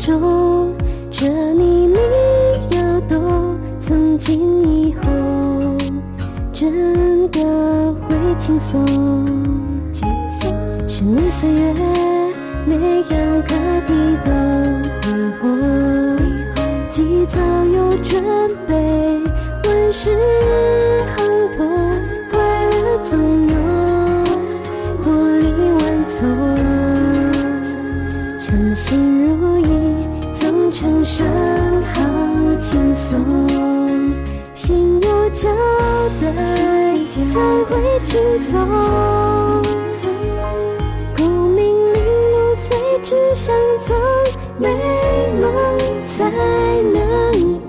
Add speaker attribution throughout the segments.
Speaker 1: 中，这秘密要懂，从今以后真的会轻松。生命岁月，轻松，功名利禄随之相踪，美梦才能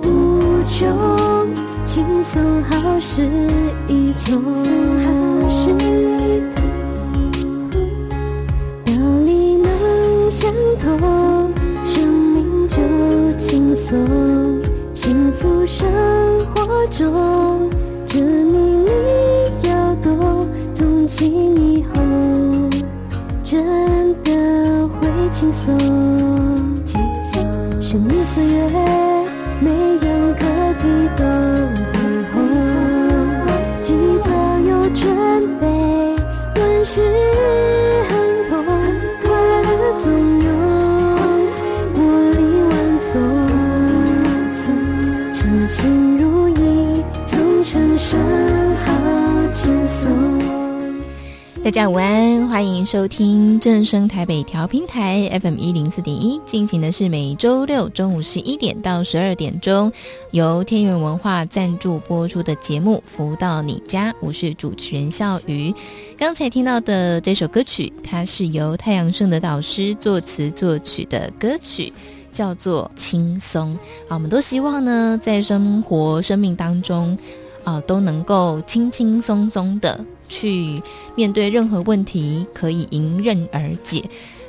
Speaker 1: 无穷，轻松好事一通。生命就轻松，会轻松。
Speaker 2: 大家午安，欢迎收听正声台北调频台 FM 一零四点一，进行的是每周六中午十一点到十二点钟，由天元文化赞助播出的节目《福到你家》，我是主持人笑瑜。刚才听到的这首歌曲，它是由太阳盛德导师作词作曲的歌曲，叫做《轻松》。啊，我们都希望呢，在生活、生命当中，啊，都能够轻轻松松的。去面对任何问题，可以迎刃而解。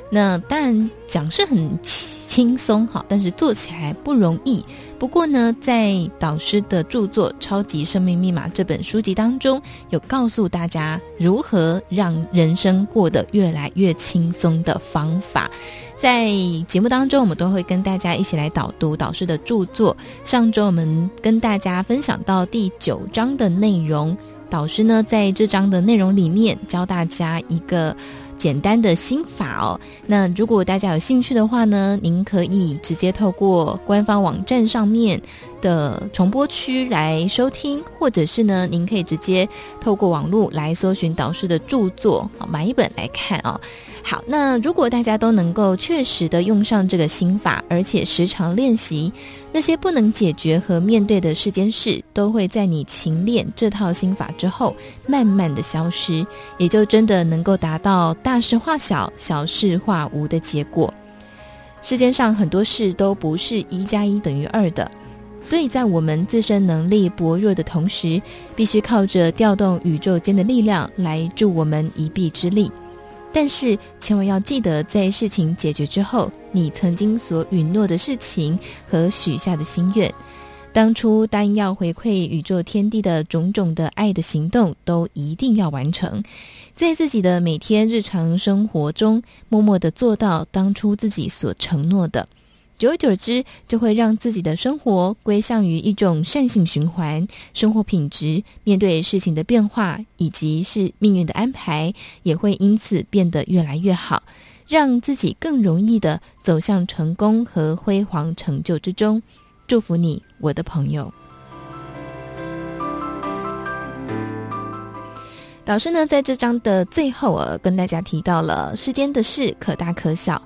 Speaker 2: 那当然讲是很轻松哈，但是做起来不容易。不过呢，在导师的著作《超级生命密码》这本书籍当中，有告诉大家如何让人生过得越来越轻松的方法。在节目当中，我们都会跟大家一起来导读导师的著作。上周我们跟大家分享到第九章的内容。导师呢，在这章的内容里面教大家一个简单的心法哦。那如果大家有兴趣的话呢，您可以直接透过官方网站上面的重播区来收听，或者是呢，您可以直接透过网络来搜寻导师的著作，买一本来看啊。好，那如果大家都能够确实的用上这个心法，而且时常练习，那些不能解决和面对的世间事，都会在你勤练这套心法之后，慢慢的消失，也就真的能够达到大事化小、小事化无的结果。世间上很多事都不是一加一等于二的，所以在我们自身能力薄弱的同时，必须靠着调动宇宙间的力量来助我们一臂之力。但是千万要记得，在事情解决之后，你曾经所允诺的事情和许下的心愿，当初答应要回馈宇宙天地的种种的爱的行动，都一定要完成，在自己的每天日常生活中，默默的做到当初自己所承诺的。久而久之，就会让自己的生活归向于一种善性循环，生活品质、面对事情的变化以及是命运的安排，也会因此变得越来越好，让自己更容易的走向成功和辉煌成就之中。祝福你，我的朋友。导师呢，在这章的最后呃，跟大家提到了世间的事可大可小，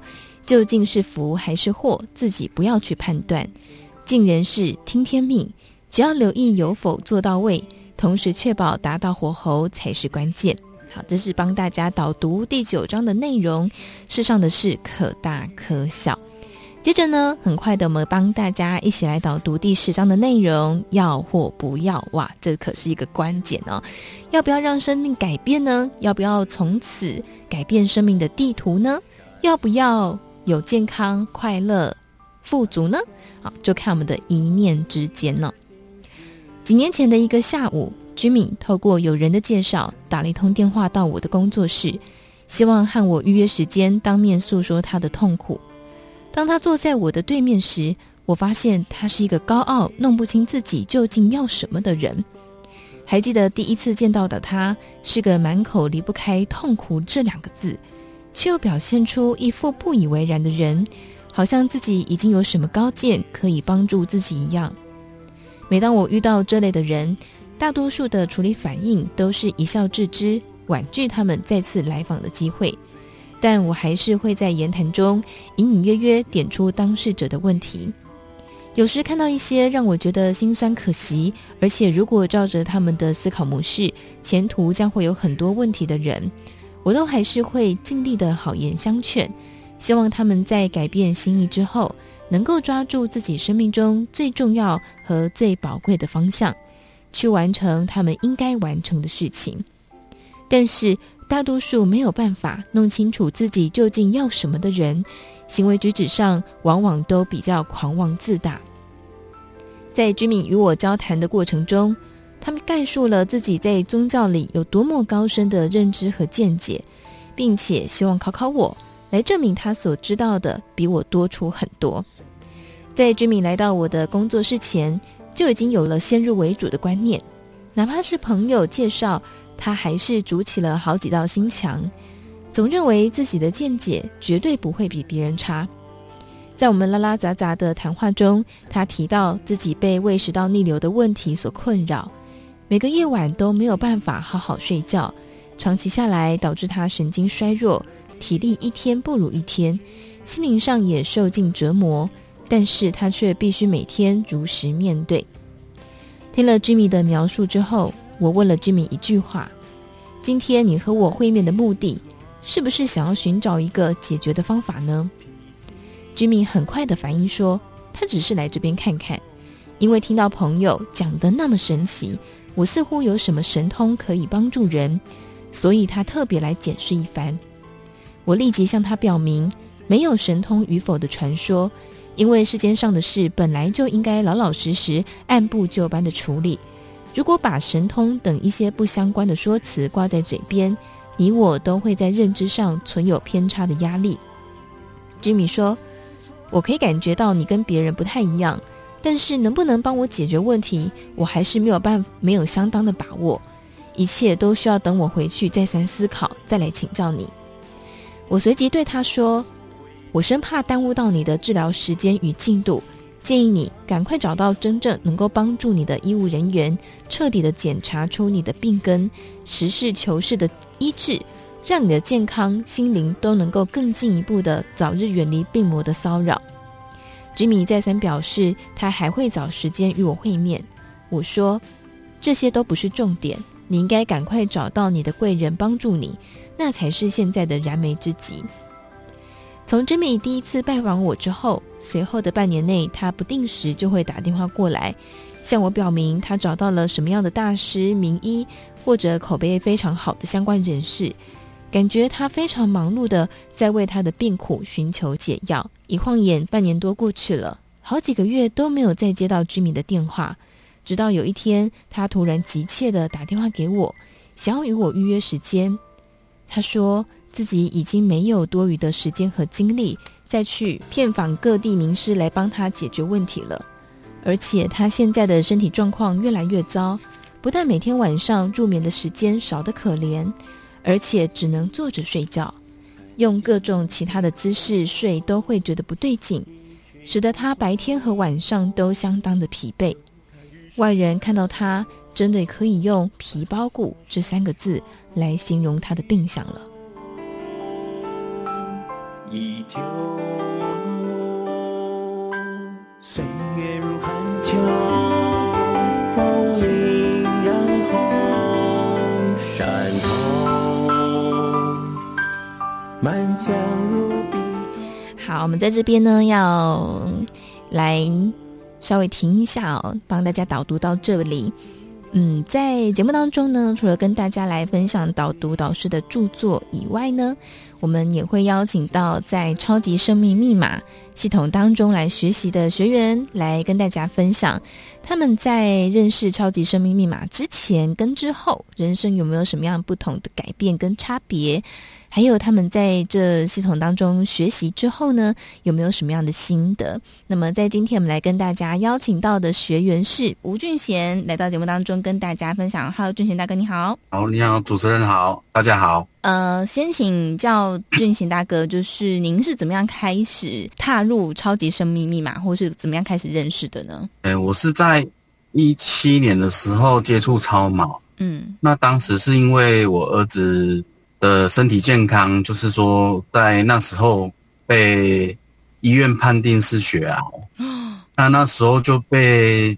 Speaker 2: 究竟是福还是祸，自己不要去判断。尽人事，听天命，只要留意有否做到位，同时确保达到火候才是关键。好，这是帮大家导读第九章的内容。世上的事可大可小。接着呢，很快的，我们帮大家一起来导读第十章的内容。要或不要？哇，这可是一个关键哦！要不要让生命改变呢？要不要从此改变生命的地图呢？要不要有健康、快乐、富足呢？好，就看我们的一念之间呢。几年前的一个下午，Jimmy 透过友人的介绍，打了一通电话到我的工作室，希望和我预约时间，当面诉说他的痛苦。当他坐在我的对面时，我发现他是一个高傲、弄不清自己究竟要什么的人。还记得第一次见到的他，是个满口离不开“痛苦”这两个字，却又表现出一副不以为然的人，好像自己已经有什么高见可以帮助自己一样。每当我遇到这类的人，大多数的处理反应都是一笑置之，婉拒他们再次来访的机会。但我还是会在言谈中隐隐约约点出当事者的问题。有时看到一些让我觉得心酸可惜，而且如果照着他们的思考模式，前途将会有很多问题的人，我都还是会尽力的好言相劝，希望他们在改变心意之后，能够抓住自己生命中最重要和最宝贵的方向，去完成他们应该完成的事情。但是，大多数没有办法弄清楚自己究竟要什么的人，行为举止上往往都比较狂妄自大。在居民与我交谈的过程中，他们概述了自己在宗教里有多么高深的认知和见解，并且希望考考我，来证明他所知道的比我多出很多。在 Jimmy 来到我的工作室前，就已经有了先入为主的观念，哪怕是朋友介绍。他还是筑起了好几道心墙，总认为自己的见解绝对不会比别人差。在我们拉拉杂杂的谈话中，他提到自己被胃食道逆流的问题所困扰，每个夜晚都没有办法好好睡觉，长期下来导致他神经衰弱，体力一天不如一天，心灵上也受尽折磨。但是他却必须每天如实面对。听了 Jimmy 的描述之后，我问了 Jimmy 一句话：“今天你和我会面的目的，是不是想要寻找一个解决的方法呢？”Jimmy 很快的反应说：“他只是来这边看看，因为听到朋友讲的那么神奇，我似乎有什么神通可以帮助人，所以他特别来检视一番。”我立即向他表明，没有神通与否的传说，因为世间上的事本来就应该老老实实、按部就班的处理。如果把神通等一些不相关的说辞挂在嘴边，你我都会在认知上存有偏差的压力。Jimmy 说：“我可以感觉到你跟别人不太一样，但是能不能帮我解决问题，我还是没有办法，没有相当的把握。一切都需要等我回去再三思考，再来请教你。”我随即对他说：“我生怕耽误到你的治疗时间与进度。”建议你赶快找到真正能够帮助你的医务人员，彻底的检查出你的病根，实事求是的医治，让你的健康、心灵都能够更进一步的早日远离病魔的骚扰。吉米再三表示，他还会找时间与我会面。我说，这些都不是重点，你应该赶快找到你的贵人帮助你，那才是现在的燃眉之急。从吉米第一次拜访我之后，随后的半年内，他不定时就会打电话过来，向我表明他找到了什么样的大师、名医或者口碑非常好的相关人士，感觉他非常忙碌的在为他的病苦寻求解药。一晃眼，半年多过去了，好几个月都没有再接到居民的电话，直到有一天，他突然急切地打电话给我，想要与我预约时间。他说，自己已经没有多余的时间和精力再去遍访各地名师来帮他解决问题了，而且他现在的身体状况越来越糟，不但每天晚上入眠的时间少得可怜，而且只能坐着睡觉，用各种其他的姿势睡都会觉得不对劲，使得他白天和晚上都相当的疲惫。外人看到他真的可以用皮包骨这三个字来形容他的病相了。依旧，岁月如寒秋，好，我们在这边呢，要来稍微停一下哦，帮大家导读到这里。嗯，在节目当中呢，除了跟大家来分享导读导师的著作以外呢，我们也会邀请到在超级生命密码系统当中来学习的学员来跟大家分享，他们在认识超级生命密码之前跟之后，人生有没有什么样不同的改变跟差别？还有他们在这系统当中学习之后呢，有没有什么样的心得？那么在今天我们来跟大家邀请到的学员是吴俊贤，来到节目当中跟大家分享。好俊贤大哥，你好。
Speaker 3: 好，你好，主持人好，大家好。
Speaker 2: 呃，先请教俊贤大哥，就是您是怎么样开始踏入超级生命密码，或是怎么样开始认识的呢？
Speaker 3: 哎，我是在一七年的时候接触超毛。嗯，那当时是因为我儿子。的身体健康，就是说，在那时候被医院判定是血癌，那那时候就被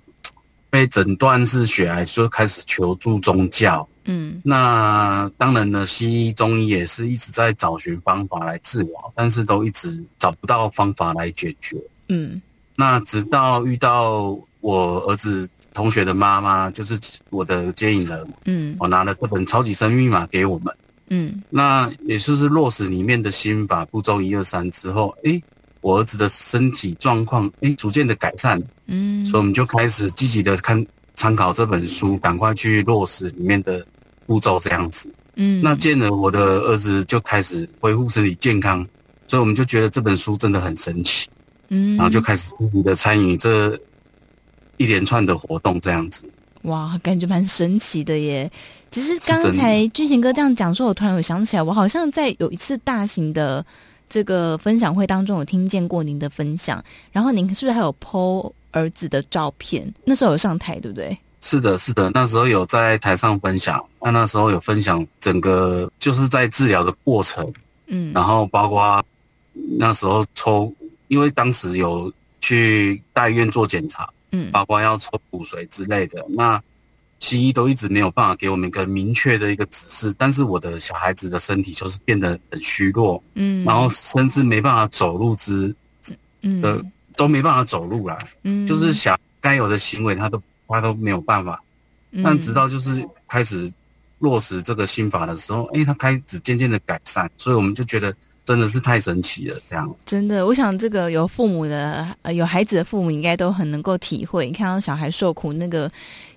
Speaker 3: 被诊断是血癌，就开始求助宗教。嗯，那当然呢，西医、中医也是一直在找寻方法来治疗，但是都一直找不到方法来解决。嗯，那直到遇到我儿子同学的妈妈，就是我的接引人，嗯，我拿了这本《超级生命密码》给我们。嗯，那也就是落实里面的心法步骤一二三之后，诶，我儿子的身体状况诶逐渐的改善，嗯，所以我们就开始积极的看参考这本书，赶快去落实里面的步骤这样子，嗯，那见了我的儿子就开始恢复身体健康，所以我们就觉得这本书真的很神奇，嗯，然后就开始积极的参与这一连串的活动这样子，
Speaker 2: 哇，感觉蛮神奇的耶。其实刚才俊贤哥这样讲说，我突然有想起来，我好像在有一次大型的这个分享会当中，有听见过您的分享。然后您是不是还有 po 儿子的照片？那时候有上台，对不对？
Speaker 3: 是的，是的，那时候有在台上分享。那那时候有分享整个就是在治疗的过程，嗯，然后包括那时候抽，因为当时有去大医院做检查，嗯，包括要抽骨髓之类的，那。西医都一直没有办法给我们一个明确的一个指示，但是我的小孩子的身体就是变得很虚弱，嗯，然后甚至没办法走路之，嗯，的都没办法走路了，嗯，就是想该有的行为他都他都没有办法，嗯，但直到就是开始落实这个心法的时候，哎，他开始渐渐的改善，所以我们就觉得真的是太神奇了，这样。
Speaker 2: 真的，我想这个有父母的，呃，有孩子的父母应该都很能够体会，你看到小孩受苦那个。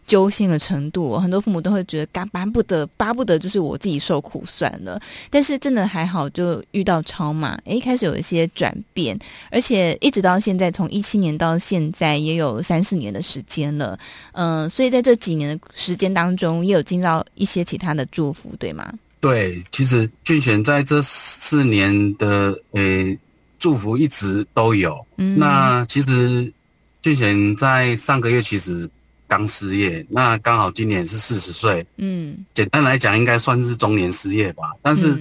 Speaker 2: 揪心的程度，很多父母都会觉得，巴不得巴不得就是我自己受苦算了。但是真的还好，就遇到超嘛，诶，开始有一些转变，而且一直到现在，从一七年到现在也有三四年的时间了。嗯、呃，所以在这几年的时间当中，也有经到一些其他的祝福，对吗？
Speaker 3: 对，其实俊贤在这四年的诶祝福一直都有。嗯，那其实俊贤在上个月其实。刚失业，那刚好今年是四十岁，嗯，简单来讲，应该算是中年失业吧。但是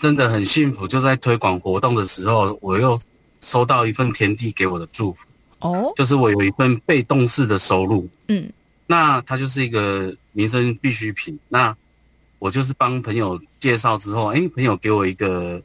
Speaker 3: 真的很幸福，就在推广活动的时候，我又收到一份天地给我的祝福，哦，就是我有一份被动式的收入，嗯，那它就是一个民生必需品。那我就是帮朋友介绍之后，哎，朋友给我一个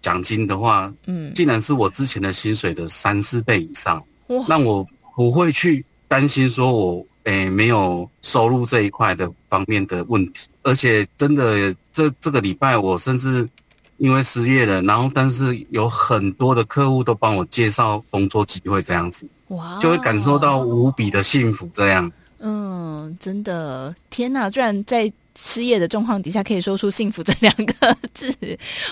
Speaker 3: 奖金的话，嗯，竟然是我之前的薪水的三四倍以上，哇，让我不会去担心说我。诶、欸，没有收入这一块的方面的问题，而且真的这这个礼拜我甚至因为失业了，然后但是有很多的客户都帮我介绍工作机会，这样子，哇，就会感受到无比的幸福。这样，
Speaker 2: 嗯，真的，天哪！居然在失业的状况底下可以说出幸福这两个字，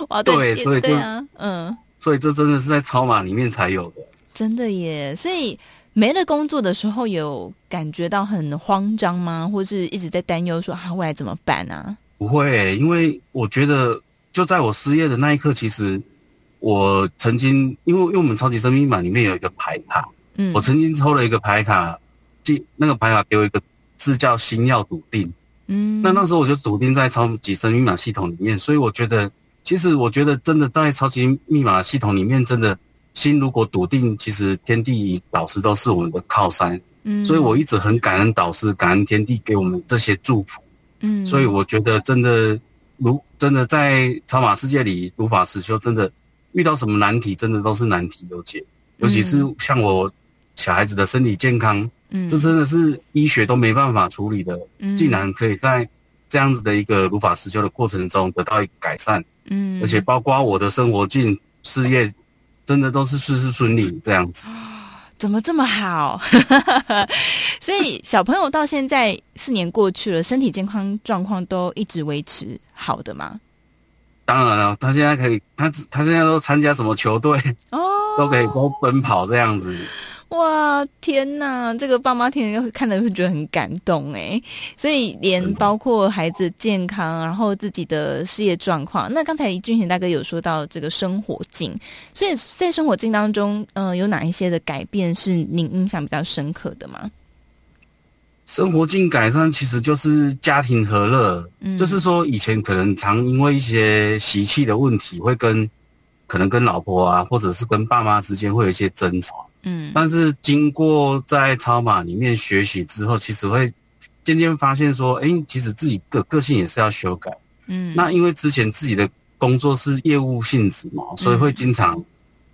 Speaker 2: 哇，对，
Speaker 3: 对，所以对啊，嗯，所以这真的是在超码里面才有的，
Speaker 2: 真的耶，所以。没了工作的时候，有感觉到很慌张吗？或是一直在担忧说啊，未来怎么办啊？
Speaker 3: 不会，因为我觉得就在我失业的那一刻，其实我曾经，因为因为我们超级生命密码里面有一个牌卡，嗯，我曾经抽了一个牌卡，记那个牌卡给我一个字叫心要笃定。嗯，那那时候我就笃定在超级生命密码系统里面，所以我觉得，其实我觉得真的在超级密码系统里面，真的心如果笃定，其实天地导师都是我们的靠山。嗯，所以我一直很感恩导师，感恩天地给我们这些祝福。嗯，所以我觉得真的如真的在超马世界里如法实修，真的遇到什么难题，真的都是难题有解。尤其是像我小孩子的身体健康。嗯，这真的是医学都没办法处理的，嗯，竟然可以在这样子的一个如法实修的过程中得到一个改善，嗯，而且包括我的生活境、事业，真的都是事事顺利这样子。
Speaker 2: 怎么这么好？所以小朋友到现在四年过去了，身体健康状况都一直维持好的吗？
Speaker 3: 当然了，他现在可以，他他现在都参加什么球队哦，都可以都奔跑这样子。
Speaker 2: 哇天呐，这个爸妈听了看了会觉得很感动哎，所以连包括孩子健康，然后自己的事业状况。那刚才俊贤大哥有说到这个生活境，所以在生活境当中，嗯、呃，有哪一些的改变是您印象比较深刻的吗？
Speaker 3: 生活境改善其实就是家庭和乐，嗯，就是说以前可能常因为一些习气的问题，会跟可能跟老婆啊，或者是跟爸妈之间会有一些争吵。嗯，但是经过在超马里面学习之后，其实会渐渐发现说，哎、欸，其实自己个个性也是要修改。嗯，那因为之前自己的工作是业务性质嘛，所以会经常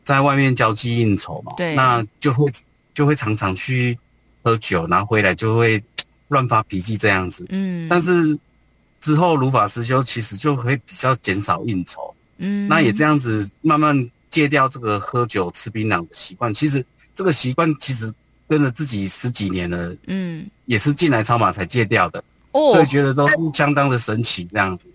Speaker 3: 在外面交际应酬嘛，对、嗯，那就会就会常常去喝酒，然后回来就会乱发脾气这样子。嗯，但是之后如法实修，其实就会比较减少应酬。嗯，那也这样子慢慢戒掉这个喝酒吃槟榔的习惯，其实。这个习惯其实跟了自己十几年了，嗯，也是进来超马才戒掉的，哦，所以觉得都是相当的神奇这样子，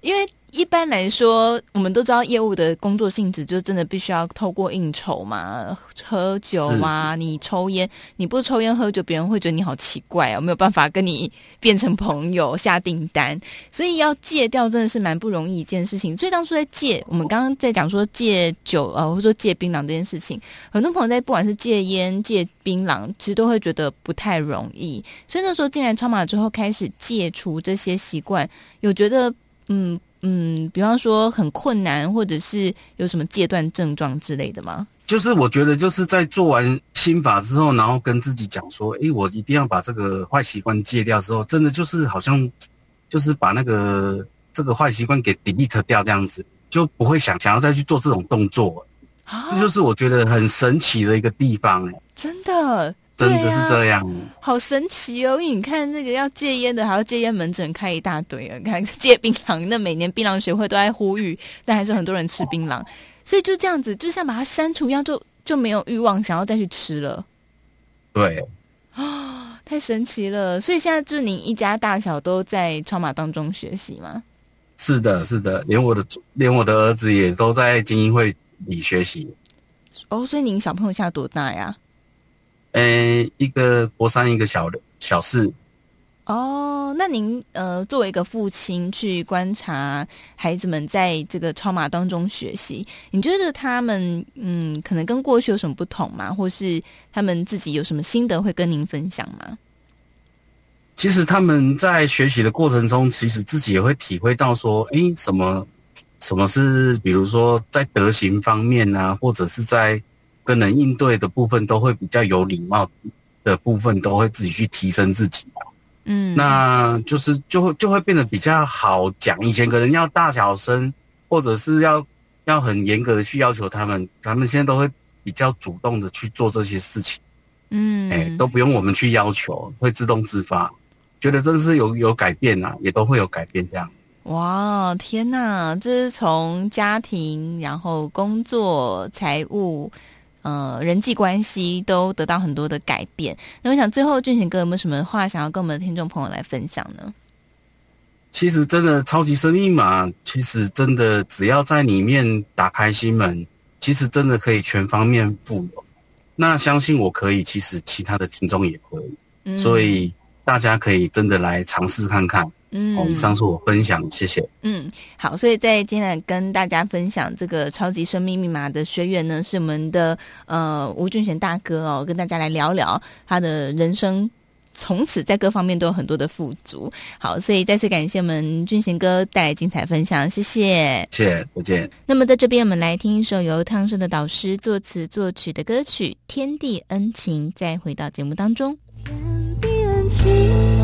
Speaker 2: 因为。一般来说，我们都知道业务的工作性质就真的必须要透过应酬嘛，喝酒嘛。你抽烟，你不抽烟喝酒，别人会觉得你好奇怪哦，没有办法跟你变成朋友下订单。所以要戒掉真的是蛮不容易一件事情。所以当初在戒，我们刚刚在讲说戒酒呃，或者说戒槟榔这件事情，很多朋友在不管是戒烟、戒槟榔，其实都会觉得不太容易。所以那时候进来超马之后，开始戒除这些习惯，有觉得嗯。嗯，比方说很困难，或者是有什么戒断症状之类的吗？
Speaker 3: 就是我觉得就是在做完心法之后，然后跟自己讲说，诶，我一定要把这个坏习惯戒掉之后，真的就是好像就是把那个这个坏习惯给 delete 掉这样子，就不会想想要再去做这种动作。啊，这就是我觉得很神奇的一个地方。
Speaker 2: 真的。
Speaker 3: 真的是这样，啊，
Speaker 2: 好神奇哦！因为你看那个要戒烟的，还要戒烟门诊开一大堆啊！你 看戒槟榔，那每年槟榔学会都在呼吁，但还是很多人吃槟榔，所以就这样子，就像把它删除一样，就就没有欲望想要再去吃了。
Speaker 3: 对，
Speaker 2: 啊，太神奇了！所以现在就是您一家大小都在超马当中学习吗？
Speaker 3: 是的，是的，连我的连我的儿子也都在精英会里学习。
Speaker 2: 哦，所以您小朋友现在多大呀？
Speaker 3: 呃，一个国三，一个小的小四。
Speaker 2: 哦，那您呃，作为一个父亲去观察孩子们在这个超马当中学习，你觉得他们嗯，可能跟过去有什么不同吗？或是他们自己有什么心得会跟您分享吗？
Speaker 3: 其实他们在学习的过程中，其实自己也会体会到说，诶，什么什么是，比如说在德行方面啊，或者是在。跟人应对的部分都会比较有礼貌的部分，都会自己去提升自己。嗯，那就是就会就会变得比较好讲。以前可能要大小声，或者是要要很严格的去要求他们，他们现在都会比较主动的去做这些事情。嗯，哎、欸，都不用我们去要求，会自动自发。觉得真的是有有改变啊，也都会有改变这样。
Speaker 2: 哇，天哪！这是从家庭，然后工作、财务。呃，人际关系都得到很多的改变。那我想最后俊贤哥有没有什么话想要跟我们的听众朋友来分享呢？
Speaker 3: 其实真的超级生意嘛，其实真的只要在里面打开心门，其实真的可以全方面富有。那相信我可以，其实其他的听众也可以。嗯，所以大家可以真的来尝试看看。嗯，以上是我分享，谢谢。
Speaker 2: 嗯，好，所以在今天来跟大家分享这个超级生命密码的学员呢，是我们的呃吴俊贤大哥哦，跟大家来聊聊他的人生从此在各方面都有很多的富足。好，所以再次感谢我们俊贤哥带来精彩分享，谢谢，
Speaker 3: 谢谢，再见。
Speaker 2: 那么在这边，我们来听一首由汤生的导师作词作曲的歌曲《天地恩情》，再回到节目当中。
Speaker 1: 天地恩情，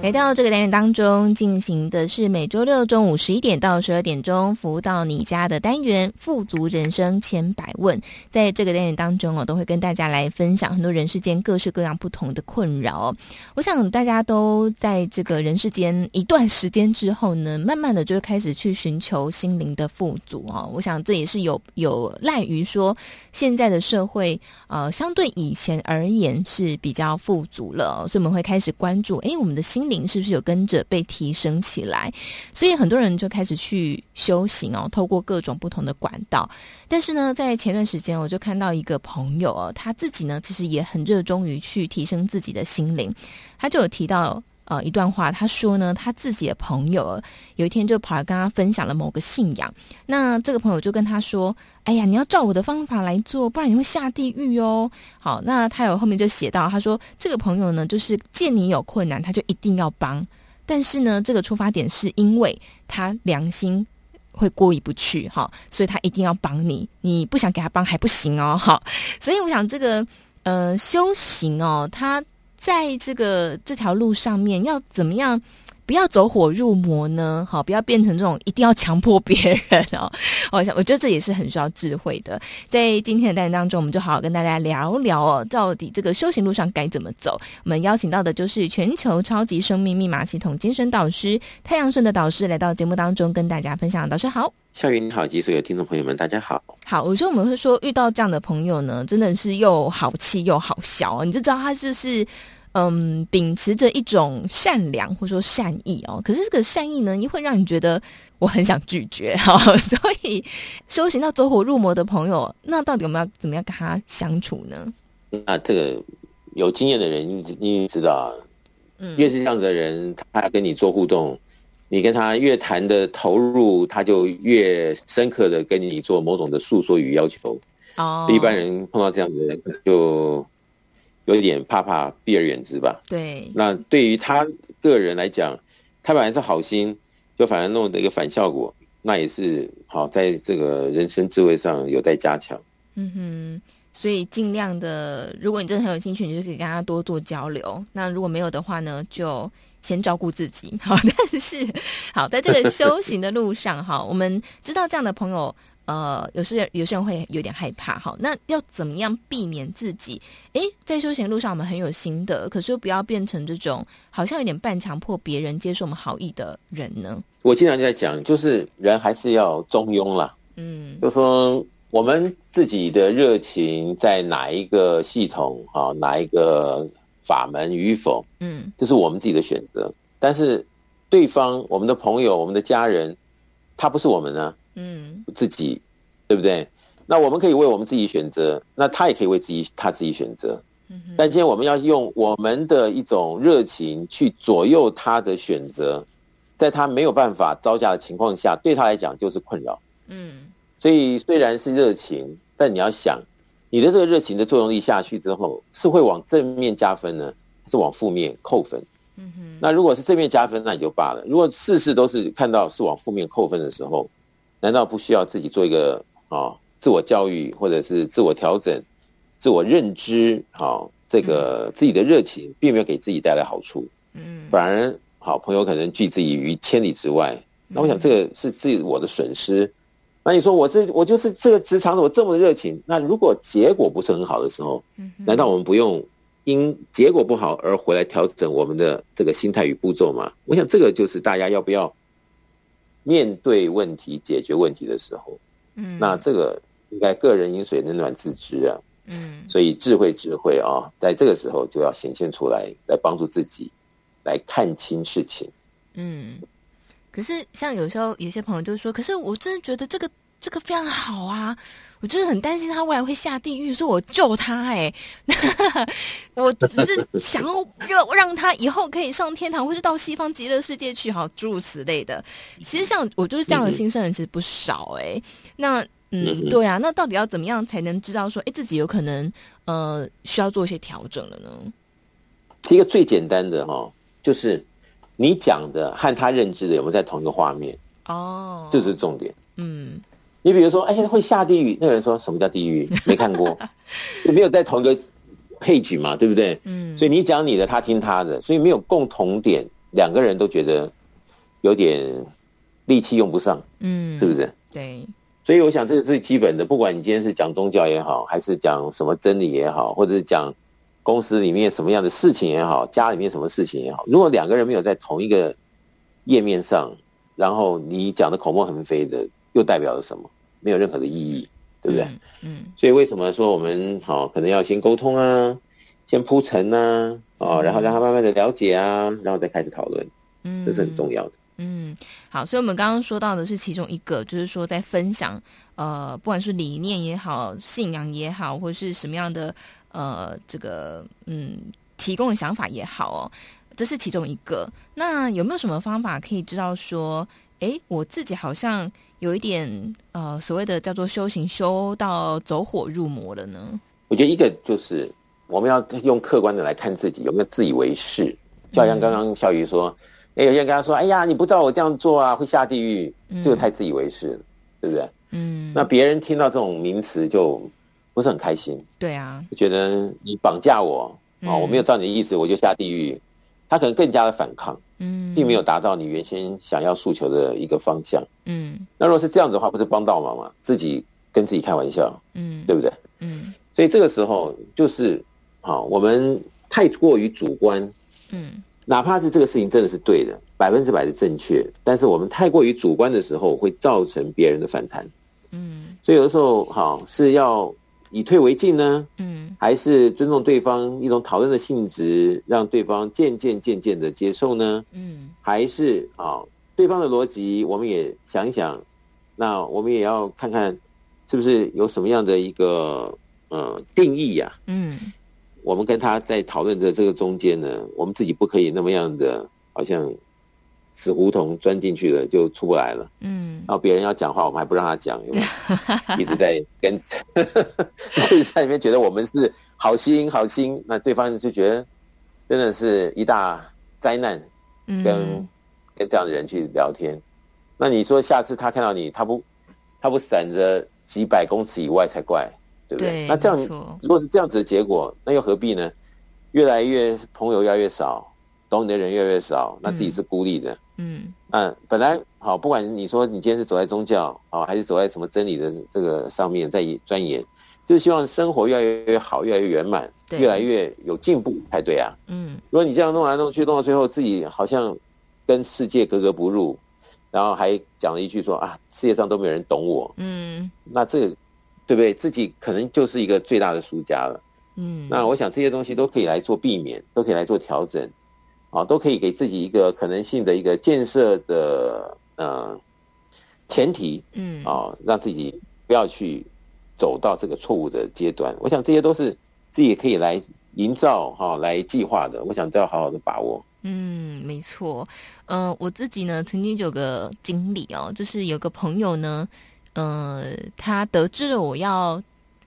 Speaker 2: 来到这个单元当中，进行的是每周六中午十一点到十二点钟服务到你家的单元“富足人生千百问”。在这个单元当中，我都会跟大家来分享很多人世间各式各样不同的困扰。我想大家都在这个人世间一段时间之后呢，慢慢的就会开始去寻求心灵的富足哦。我想这也是有有赖于说现在的社会呃，相对以前而言是比较富足了，所以我们会开始关注，哎，我们的心。灵是不是有跟着被提升起来？所以很多人就开始去修行哦，透过各种不同的管道。但是呢，在前段时间，我就看到一个朋友哦，他自己呢，其实也很热衷于去提升自己的心灵。他就有提到呃一段话，他说呢，他自己的朋友有一天就跑来跟他分享了某个信仰。那这个朋友就跟他说。哎呀，你要照我的方法来做，不然你会下地狱哦。好，那他有后面就写到，他说这个朋友呢，就是见你有困难，他就一定要帮。但是呢，这个出发点是因为他良心会过意不去，哈，所以他一定要帮你。你不想给他帮还不行哦，好。所以我想这个呃修行哦，他在这个这条路上面要怎么样？不要走火入魔呢，好，不要变成这种一定要强迫别人 哦。我想，我觉得这也是很需要智慧的。在今天的单元当中，我们就好好跟大家聊聊哦，到底这个修行路上该怎么走。我们邀请到的就是全球超级生命密码系统精神导师太阳盛德导师来到节目当中跟大家分享。导师好，
Speaker 4: 校园你好，以及所有听众朋友们，大家好。
Speaker 2: 好，我觉得我们会说遇到这样的朋友呢，真的是又好气又好笑，你就知道他就是。嗯，秉持着一种善良或者说善意哦，可是这个善意呢，又会让你觉得我很想拒绝哈。所以修行到走火入魔的朋友，那到底我们要怎么样跟他相处呢？
Speaker 4: 那这个有经验的人，你你知道，嗯，越是这样子的人，他要跟你做互动，你跟他越谈的投入，他就越深刻的跟你做某种的诉说与要求。哦，一般人碰到这样子的人，可能就。有一点怕怕，避而远之吧。
Speaker 2: 对，
Speaker 4: 那对于他个人来讲，他本来是好心，就反而弄的一个反效果，那也是好，在这个人生智慧上有待加强。
Speaker 2: 嗯哼，所以尽量的，如果你真的很有兴趣，你就可以跟他多做交流。那如果没有的话呢，就先照顾自己。好，但是好，在这个修行的路上，哈，我们知道这样的朋友。呃，有时有些人会有点害怕，哈，那要怎么样避免自己？诶，在修行路上我们很有心得，可是又不要变成这种好像有点半强迫别人接受我们好意的人呢？
Speaker 4: 我经常在讲，就是人还是要中庸啦。嗯，就说我们自己的热情在哪一个系统啊，哪一个法门与否，嗯，这是我们自己的选择。但是对方，我们的朋友，我们的家人，他不是我们呢？嗯，自己对不对？那我们可以为我们自己选择，那他也可以为自己他自己选择。但今天我们要用我们的一种热情去左右他的选择，在他没有办法招架的情况下，对他来讲就是困扰。嗯，所以虽然是热情，但你要想，你的这个热情的作用力下去之后，是会往正面加分呢，还是往负面扣分？嗯哼。那如果是正面加分，那也就罢了。如果事事都是看到是往负面扣分的时候，难道不需要自己做一个啊自我教育，或者是自我调整？自我认知，好，这个自己的热情并没有给自己带来好处，嗯，反而好朋友可能拒自己于千里之外。那我想这个是自己我的损失。那你说我这我就是这个职场我这么热情，那如果结果不是很好的时候，难道我们不用因结果不好而回来调整我们的这个心态与步骤吗？我想这个就是大家要不要面对问题、解决问题的时候，嗯，那这个应该个人饮水冷暖自知啊。嗯，所以智慧智慧啊、哦，在这个时候就要显现出来，来帮助自己，来看清事情。
Speaker 2: 嗯，可是像有时候有些朋友就说，可是我真的觉得这个这个非常好啊，我就是很担心他未来会下地狱，说我救他哎、欸，我只是想要让让他以后可以上天堂，或是到西方极乐世界去，好诸如此类的。其实像我就是这样的新生人，其实不少哎、欸，那。嗯，对啊，那到底要怎么样才能知道说，哎，自己有可能呃需要做一些调整了呢？
Speaker 4: 一个最简单的哈、哦，就是你讲的和他认知的有没有在同一个画面？哦，这是重点。嗯，你比如说，哎，会下地狱，那个人说什么叫地狱？没看过，就没有在同一个 page 嘛，对不对？嗯，所以你讲你的，他听他的，所以没有共同点，两个人都觉得有点力气用不上，嗯，是不是？
Speaker 2: 对。
Speaker 4: 所以我想这是最基本的，不管你今天是讲宗教也好，还是讲什么真理也好，或者是讲公司里面什么样的事情也好，家里面什么事情也好，如果两个人没有在同一个页面上，然后你讲的口沫横飞的，又代表了什么？没有任何的意义，对不对？嗯。嗯，所以为什么说我们好可能要先沟通啊，先铺陈啊，哦，然后让他慢慢的了解啊，然后再开始讨论，嗯，这是很重要的。
Speaker 2: 嗯，好，所以我们刚刚说到的是其中一个，就是说在分享，呃，不管是理念也好，信仰也好，或者是什么样的，呃，这个，嗯，提供的想法也好哦，这是其中一个。那有没有什么方法可以知道说，诶，我自己好像有一点，呃，所谓的叫做修行修到走火入魔了呢？
Speaker 4: 我觉得一个就是我们要用客观的来看自己有没有自以为是，就好像刚刚小雨说。嗯哎，有些人跟他说：“哎呀，你不知道我这样做啊，会下地狱。”这个太自以为是了，嗯、对不对？嗯。那别人听到这种名词就不是很开心。
Speaker 2: 对啊。
Speaker 4: 觉得你绑架我啊、哦，我没有照你的意思，我就下地狱。他可能更加的反抗，嗯，并没有达到你原先想要诉求的一个方向。嗯。那如果是这样子的话，不是帮倒忙吗？自己跟自己开玩笑，嗯，对不对？嗯。所以这个时候就是啊、哦，我们太过于主观，嗯。哪怕是这个事情真的是对的，百分之百的正确，但是我们太过于主观的时候，会造成别人的反弹。嗯，所以有的时候，好是要以退为进呢，嗯，还是尊重对方一种讨论的性质，让对方渐渐渐渐的接受呢？嗯，还是啊，对方的逻辑我们也想一想，那我们也要看看是不是有什么样的一个呃定义呀？嗯。我们跟他在讨论的这个中间呢，我们自己不可以那么样的，好像死胡同钻进去了就出不来了。嗯，然后别人要讲话，我们还不让他讲，有没有？一直在跟，一直在里面觉得我们是好心好心，那对方就觉得真的是一大灾难。跟跟这样的人去聊天，那你说下次他看到你，他不他不闪着几百公尺以外才怪。对不对？对，那这样，如果是这样子的结果，那又何必呢？越来越朋友越来越少，懂你的人越来越少，那自己是孤立的。嗯，嗯，本来好，不管你说你今天是走在宗教啊，还是走在什么真理的这个上面在钻研，就是希望生活越来越好，越来越圆满，越来越有进步才对啊。嗯，如果你这样弄来弄去，弄到最后自己好像跟世界格格不入，然后还讲了一句说啊，世界上都没有人懂我。嗯，那这个。对不对？自己可能就是一个最大的输家了。嗯，那我想这些东西都可以来做避免，都可以来做调整，啊，都可以给自己一个可能性的一个建设的呃前提。嗯，啊，让自己不要去走到这个错误的阶段。我想这些都是自己可以来营造哈，来计划的。我想都要好好的把握。
Speaker 2: 嗯，没错。呃，我自己呢，曾经有个经历哦，就是有个朋友呢，呃，他得知了我要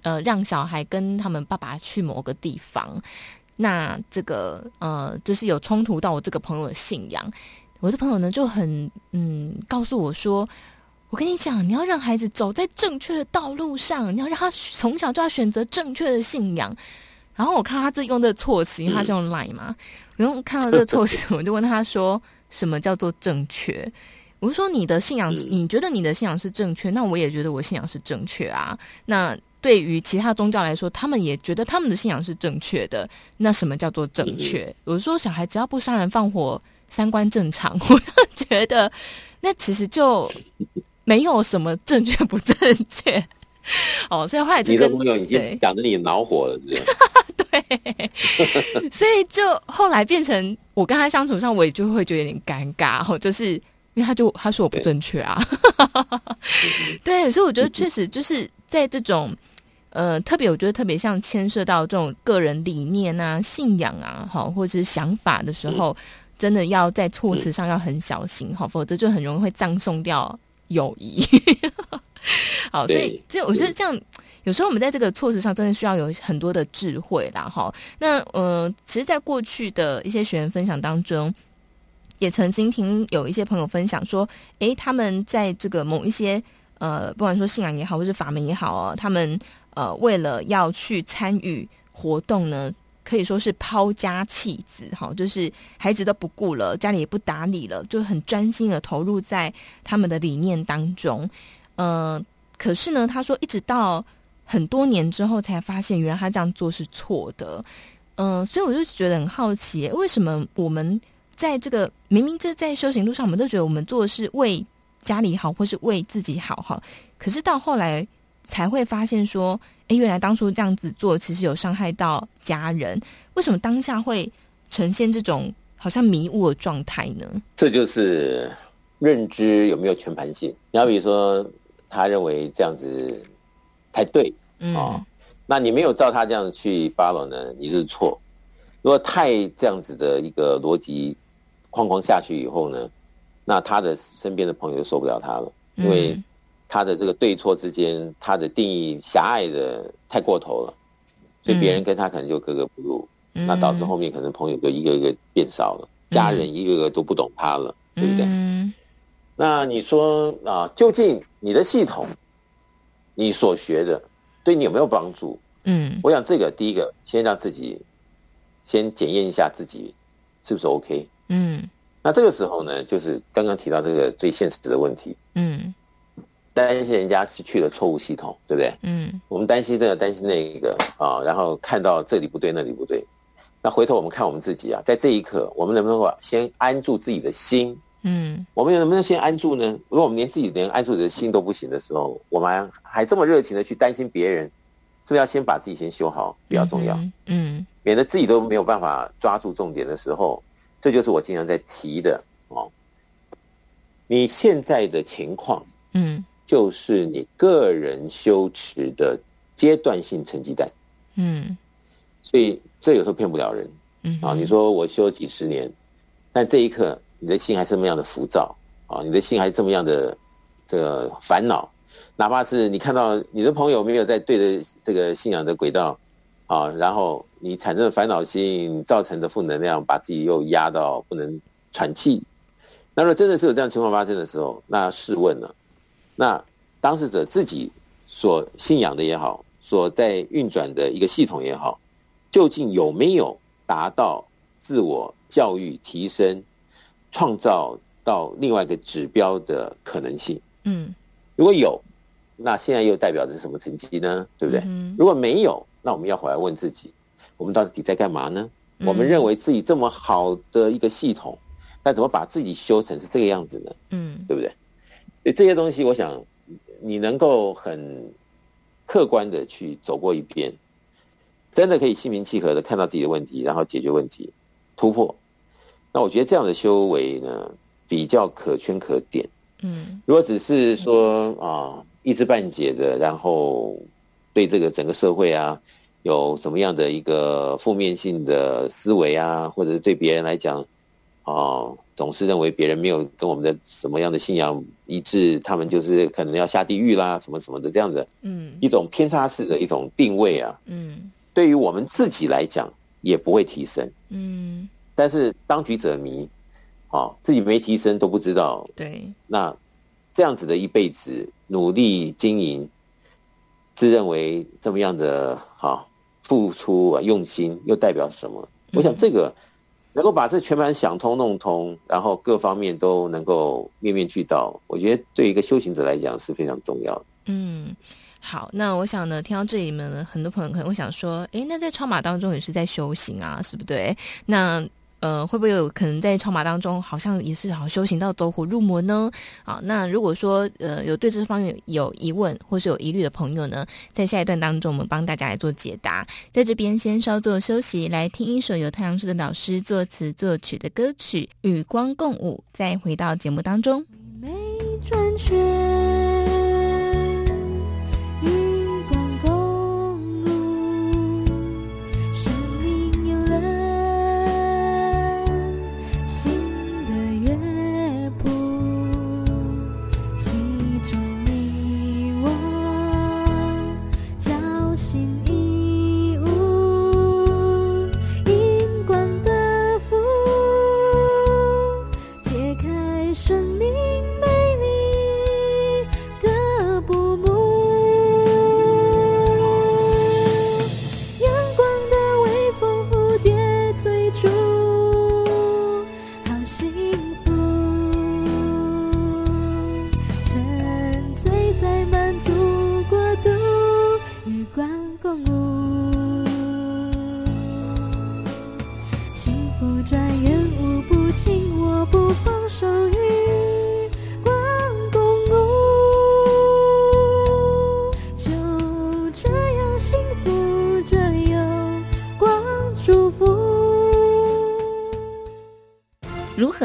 Speaker 2: 呃让小孩跟他们爸爸去某个地方，那这个呃，就是有冲突到我这个朋友的信仰。我的朋友呢就很嗯告诉我说，我跟你讲，你要让孩子走在正确的道路上，你要让他从小就要选择正确的信仰。然后我看他这用的措辞，因为他是用 Line 嘛，然后看到这个措辞，我就问他说：“什么叫做正确？”我就说：“你的信仰，你觉得你的信仰是正确，那我也觉得我信仰是正确啊。那对于其他宗教来说，他们也觉得他们的信仰是正确的。那什么叫做正确？有时候小孩只要不杀人放火。”三观正常，我就觉得那其实就没有什么正确不正确哦，所以后来就跟
Speaker 4: 你的朋友已经讲的你恼火了，是
Speaker 2: 对，所以就后来变成我跟他相处上，我也就会觉得有点尴尬，哦，就是因为他就他说我不正确啊，对，对，所以我觉得确实就是在这种呃特别，我觉得特别像牵涉到这种个人理念啊、信仰啊，好或者是想法的时候。嗯真的要在措辞上要很小心，好，否则就很容易会葬送掉友谊。好，所以这我觉得这样，有时候我们在这个措辞上真的需要有很多的智慧啦，哈。那呃，其实，在过去的一些学员分享当中，也曾经听有一些朋友分享说，诶，他们在这个某一些呃，不管说信仰也好，或是法门也好啊，他们呃，为了要去参与活动呢。可以说是抛家弃子，哈，就是孩子都不顾了，家里也不打理了，就很专心的投入在他们的理念当中。呃，可是呢，他说一直到很多年之后才发现，原来他这样做是错的。嗯、所以我就觉得很好奇，为什么我们在这个明明这在修行路上，我们都觉得我们做的是为家里好，或是为自己好，哈，可是到后来。才会发现说，哎，原来当初这样子做，其实有伤害到家人。为什么当下会呈现这种好像迷雾的状态呢？
Speaker 4: 这就是认知有没有全盘性。你要比如说，他认为这样子才对，嗯、哦，那你没有照他这样子去 follow 呢，你是错。如果太这样子的一个逻辑框框下去以后呢，那他的身边的朋友就受不了他了，因为。他的这个对错之间，他的定义狭隘的太过头了，所以别人跟他可能就格格不入，嗯、那导致后面可能朋友就一个一个变少了，嗯、家人一个个都不懂他了，嗯、对不对？嗯、那你说啊，究竟你的系统，你所学的对你有没有帮助？嗯，我想这个第一个，先让自己先检验一下自己是不是 OK。嗯，那这个时候呢，就是刚刚提到这个最现实的问题。嗯。担心人家失去了错误系统，对不对？嗯，我们担心这个，担心那一个啊，然后看到这里不对，那里不对，那回头我们看我们自己啊，在这一刻，我们能不能先安住自己的心？嗯，我们能不能先安住呢？如果我们连自己连安住的心都不行的时候，我们还这么热情的去担心别人，是不是要先把自己先修好比较重要？嗯，嗯，免得自己都没有办法抓住重点的时候，这就是我经常在提的哦。你现在的情况，嗯。就是你个人修持的阶段性成绩单，嗯，所以这有时候骗不了人，嗯啊，你说我修几十年，但这一刻你的心还是那么样的浮躁啊，你的心还是这么样的这个烦恼，哪怕是你看到你的朋友没有在对着这个信仰的轨道啊，然后你产生的烦恼心造成的负能量，把自己又压到不能喘气，那如果真的是有这样情况发生的时候，那试问了。那当事者自己所信仰的也好，所在运转的一个系统也好，究竟有没有达到自我教育、提升、创造到另外一个指标的可能性？嗯，如果有，那现在又代表着什么成绩呢？对不对？嗯，如果没有，那我们要回来问自己：我们到底在干嘛呢？我们认为自己这么好的一个系统，那怎么把自己修成是这个样子呢？嗯，对不对？所以这些东西，我想你能够很客观的去走过一遍，真的可以心平气和的看到自己的问题，然后解决问题，突破。那我觉得这样的修为呢，比较可圈可点。嗯，如果只是说啊一知半解的，然后对这个整个社会啊，有什么样的一个负面性的思维啊，或者是对别人来讲，哦，总是认为别人没有跟我们的什么样的信仰一致，他们就是可能要下地狱啦，什么什么的这样子，嗯，一种偏差式的一种定位啊，嗯，对于我们自己来讲也不会提升，嗯，但是当局者迷，哦，自己没提升都不知道，
Speaker 2: 对，
Speaker 4: 那这样子的一辈子努力经营。自认为这么样的哈付出啊用心，又代表什么？我想这个能够把这全盘想通弄通，然后各方面都能够面面俱到，我觉得对一个修行者来讲是非常重要的。
Speaker 2: 嗯，好，那我想呢，听到这里面呢，很多朋友可能会想说，诶，那在超马当中也是在修行啊，是不对？那。呃，会不会有可能在超马当中，好像也是好修行到走火入魔呢？好，那如果说呃有对这方面有疑问或是有疑虑的朋友呢，在下一段当中，我们帮大家来做解答。在这边先稍作休息，来听一首由太阳树的老师作词作曲的歌曲《与光共舞》，再回到节目当中。
Speaker 5: 每转圈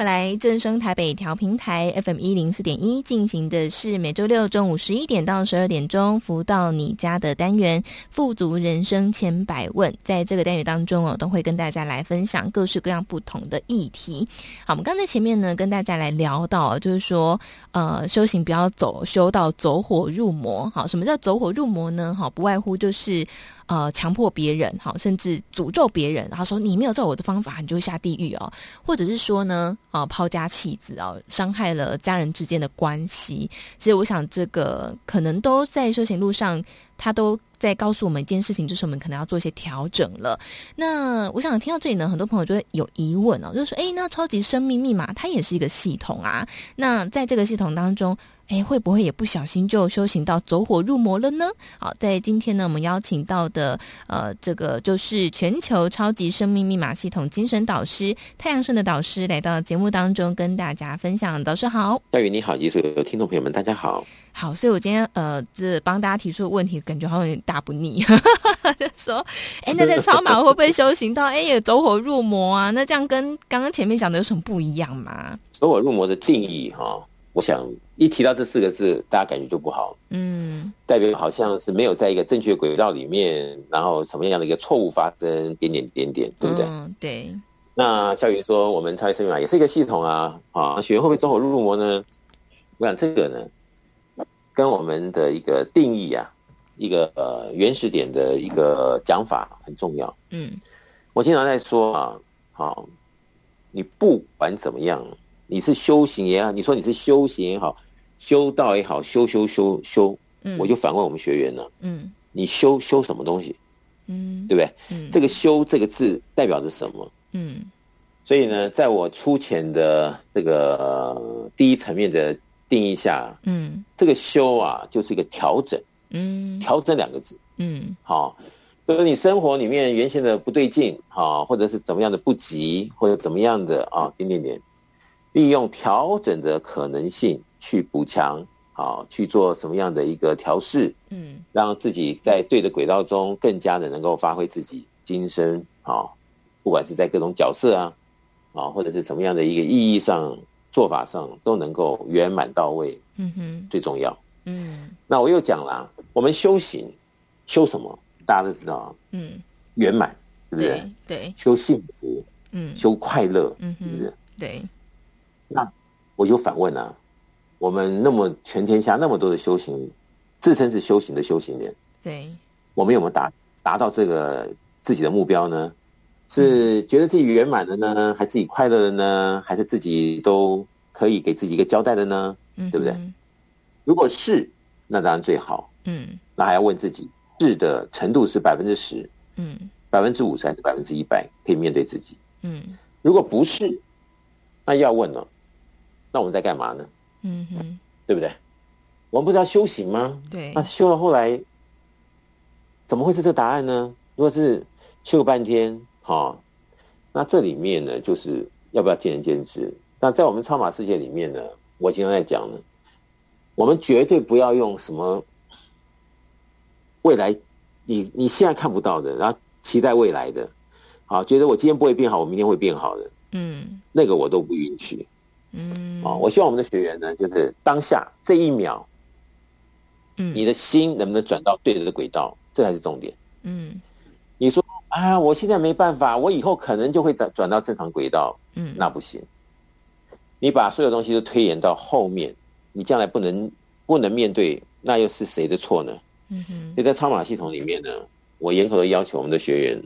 Speaker 2: 回来正声台北调频台 FM 一零四点一进行的是每周六中午十一点到十二点钟福到你家的单元“富足人生千百问”。在这个单元当中哦，都会跟大家来分享各式各样不同的议题。好，我们刚才前面呢，跟大家来聊到，就是说，呃，修行不要走修到走火入魔。好，什么叫走火入魔呢？好，不外乎就是。呃，强迫别人，好，甚至诅咒别人，然后说你没有照我的方法，你就会下地狱哦。或者是说呢，呃，抛家弃子哦，伤害了家人之间的关系。其实我想，这个可能都在修行路上，他都在告诉我们一件事情，就是我们可能要做一些调整了。那我想听到这里呢，很多朋友就会有疑问哦，就是说，诶，那超级生命密码它也是一个系统啊。那在这个系统当中，诶，会不会也不小心就修行到走火入魔了呢？好，在今天呢，我们邀请到的呃，这个就是全球超级生命密码系统精神导师太阳盛的导师来到节目当中跟大家分享。导师好，
Speaker 4: 夏雨你好，以及所有听众朋友们，大家好。
Speaker 2: 好，所以我今天呃，这帮大家提出的问题，感觉好像有点大不腻，就说，哎，那在超马会不会修行到哎也走火入魔啊？那这样跟刚刚前面讲的有什么不一样吗？
Speaker 4: 走火入魔的定义哈。我想一提到这四个字，大家感觉就不好。嗯，代表好像是没有在一个正确轨道里面，然后什么样的一个错误发生，点点点点，对不对？
Speaker 2: 嗯，对。
Speaker 4: 那小云说，我们超级生命码也是一个系统啊，啊，学员会不会走火入魔呢？我想这个呢，跟我们的一个定义啊，一个呃原始点的一个讲法很重要。嗯，我经常在说啊，好，你不管怎么样。你是修行也好，你说你是修行也好，修道也好，修修修修，嗯，我就反问我们学员了，嗯，你修修什么东西？嗯，对不对？嗯，这个修这个字代表着什么？嗯，所以呢，在我粗浅的这个、呃、第一层面的定一下，嗯，这个修啊，就是一个调整，嗯，调整两个字，嗯，好，比如说你生活里面原先的不对劲，好，或者是怎么样的不及，或者怎么样的啊，点点点。利用调整的可能性去补强，好去做什么样的一个调试，嗯，让自己在对的轨道中更加的能够发挥自己今生啊，不管是在各种角色啊，啊或者是什么样的一个意义上做法上都能够圆满到位，嗯哼，最重要，嗯，那我又讲了，我们修行修什么？大家都知道，嗯，圆满，对不对？
Speaker 2: 对，
Speaker 4: 修幸福，嗯，修快乐，嗯，是不是？
Speaker 2: 对。
Speaker 4: 那我就反问啊，我们那么全天下那么多的修行，自称是修行的修行人，
Speaker 2: 对，
Speaker 4: 我们有没有达达到这个自己的目标呢？是觉得自己圆满的呢，还是自己快乐的呢？还是自己都可以给自己一个交代的呢？嗯，对不对？如果是，那当然最好。嗯，那还要问自己，是的程度是百分之十，嗯，百分之五十还是百分之一百可以面对自己？嗯，如果不是，那要问了。那我们在干嘛呢？嗯哼，对不对？我们不是要修行吗？
Speaker 2: 对。
Speaker 4: 那修了后来，怎么会是这答案呢？如果是修了半天，哈，那这里面呢，就是要不要见仁见智。那在我们超马世界里面呢，我经常在讲呢，我们绝对不要用什么未来你你现在看不到的，然后期待未来的，好，觉得我今天不会变好，我明天会变好的，嗯，那个我都不允许。嗯，啊，我希望我们的学员呢，就是当下这一秒，嗯，你的心能不能转到对的轨道，这才是重点。嗯，啊，我现在没办法，我以后可能就会转转到正常轨道，嗯，那不行。你把所有东西都推延到后面，你将来不能不能面对，那又是谁的错呢？嗯哼，所以在超马系统里面呢，我严格的要求我们的学员，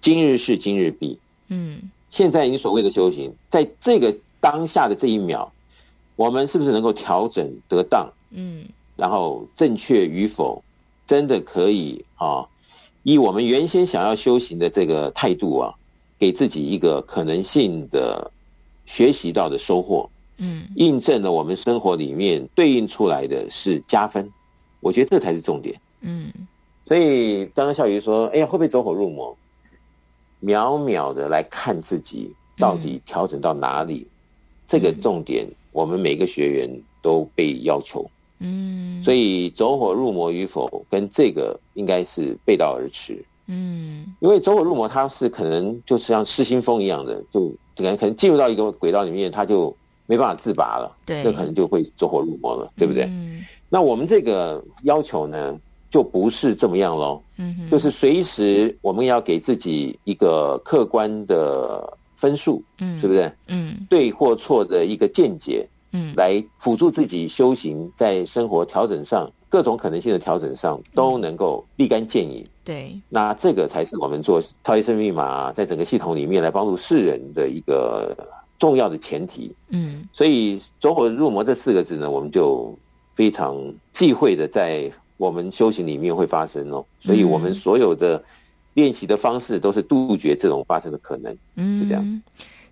Speaker 4: 今日事今日毕。嗯，现在你所谓的修行，在这个。当下的这一秒，我们是不是能够调整得当？嗯，然后正确与否，真的可以啊？以我们原先想要修行的这个态度啊，给自己一个可能性的学习到的收获。嗯，印证了我们生活里面对应出来的是加分。我觉得这才是重点。嗯，所以刚刚小鱼说：“哎呀，会不会走火入魔？”秒秒的来看自己到底调整到哪里。这个重点，我们每个学员都被要求，嗯，所以走火入魔与否，跟这个应该是背道而驰，嗯，因为走火入魔，它是可能就是像失心疯一样的，就可能可能进入到一个轨道里面，他就没办法自拔了，对，那可能就会走火入魔了，对不对？嗯，那我们这个要求呢，就不是这么样喽，嗯，就是随时我们要给自己一个客观的。分数，嗯，是不是？嗯，对或错的一个见解，嗯，来辅助自己修行，在生活调整上，各种可能性的调整上，都能够立竿见影。
Speaker 2: 对，
Speaker 4: 那这个才是我们做超级生命密码在整个系统里面来帮助世人的一个重要的前提。嗯，所以走火入魔这四个字呢，我们就非常忌讳的在我们修行里面会发生哦。所以我们所有的。练习的方式都是杜绝这种发生的可能，嗯，是这样子。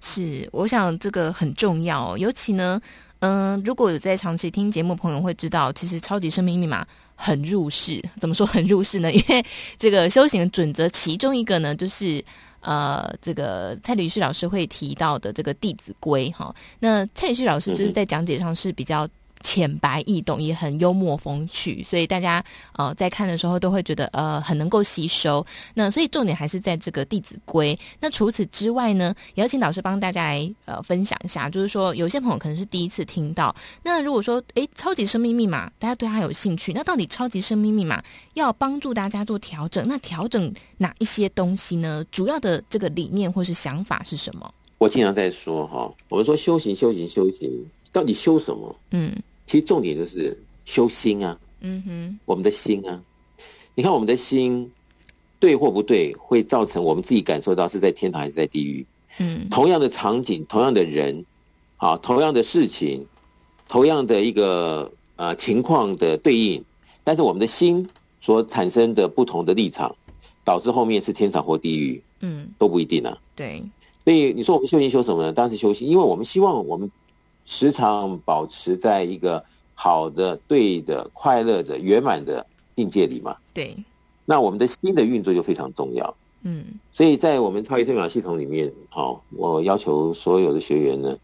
Speaker 2: 是，我想这个很重要，尤其呢，嗯、呃，如果有在长期听节目朋友会知道，其实超级生命密码很入世。怎么说很入世呢？因为这个修行准则，其中一个呢，就是呃，这个蔡礼旭老师会提到的这个《弟子规》哈。那蔡礼旭老师就是在讲解上是比较。浅白易懂，也很幽默风趣，所以大家呃在看的时候都会觉得呃很能够吸收。那所以重点还是在这个《弟子规》。那除此之外呢，也要请老师帮大家来呃分享一下，就是说有些朋友可能是第一次听到。那如果说诶超级生命密码，大家对它有兴趣，那到底超级生命密码要帮助大家做调整，那调整哪一些东西呢？主要的这个理念或是想法是什么？
Speaker 4: 我经常在说哈，我们说修行，修行，修行。到底修什么？嗯，其实重点就是修心啊。嗯哼，我们的心啊，你看我们的心对或不对，会造成我们自己感受到是在天堂还是在地狱。嗯，同样的场景，同样的人，好，同样的事情，同样的一个呃情况的对应，但是我们的心所产生的不同的立场，导致后面是天堂或地狱。嗯，都不一定啊。
Speaker 2: 对，
Speaker 4: 所以你说我们修行修什么呢？当然是修行，因为我们希望我们。时常保持在一个好的、对的、快乐的、圆满的境界里嘛。
Speaker 2: 对。
Speaker 4: 那我们的心的运作就非常重要。嗯。所以在我们超级生命系统里面，好，我要求所有的学员呢，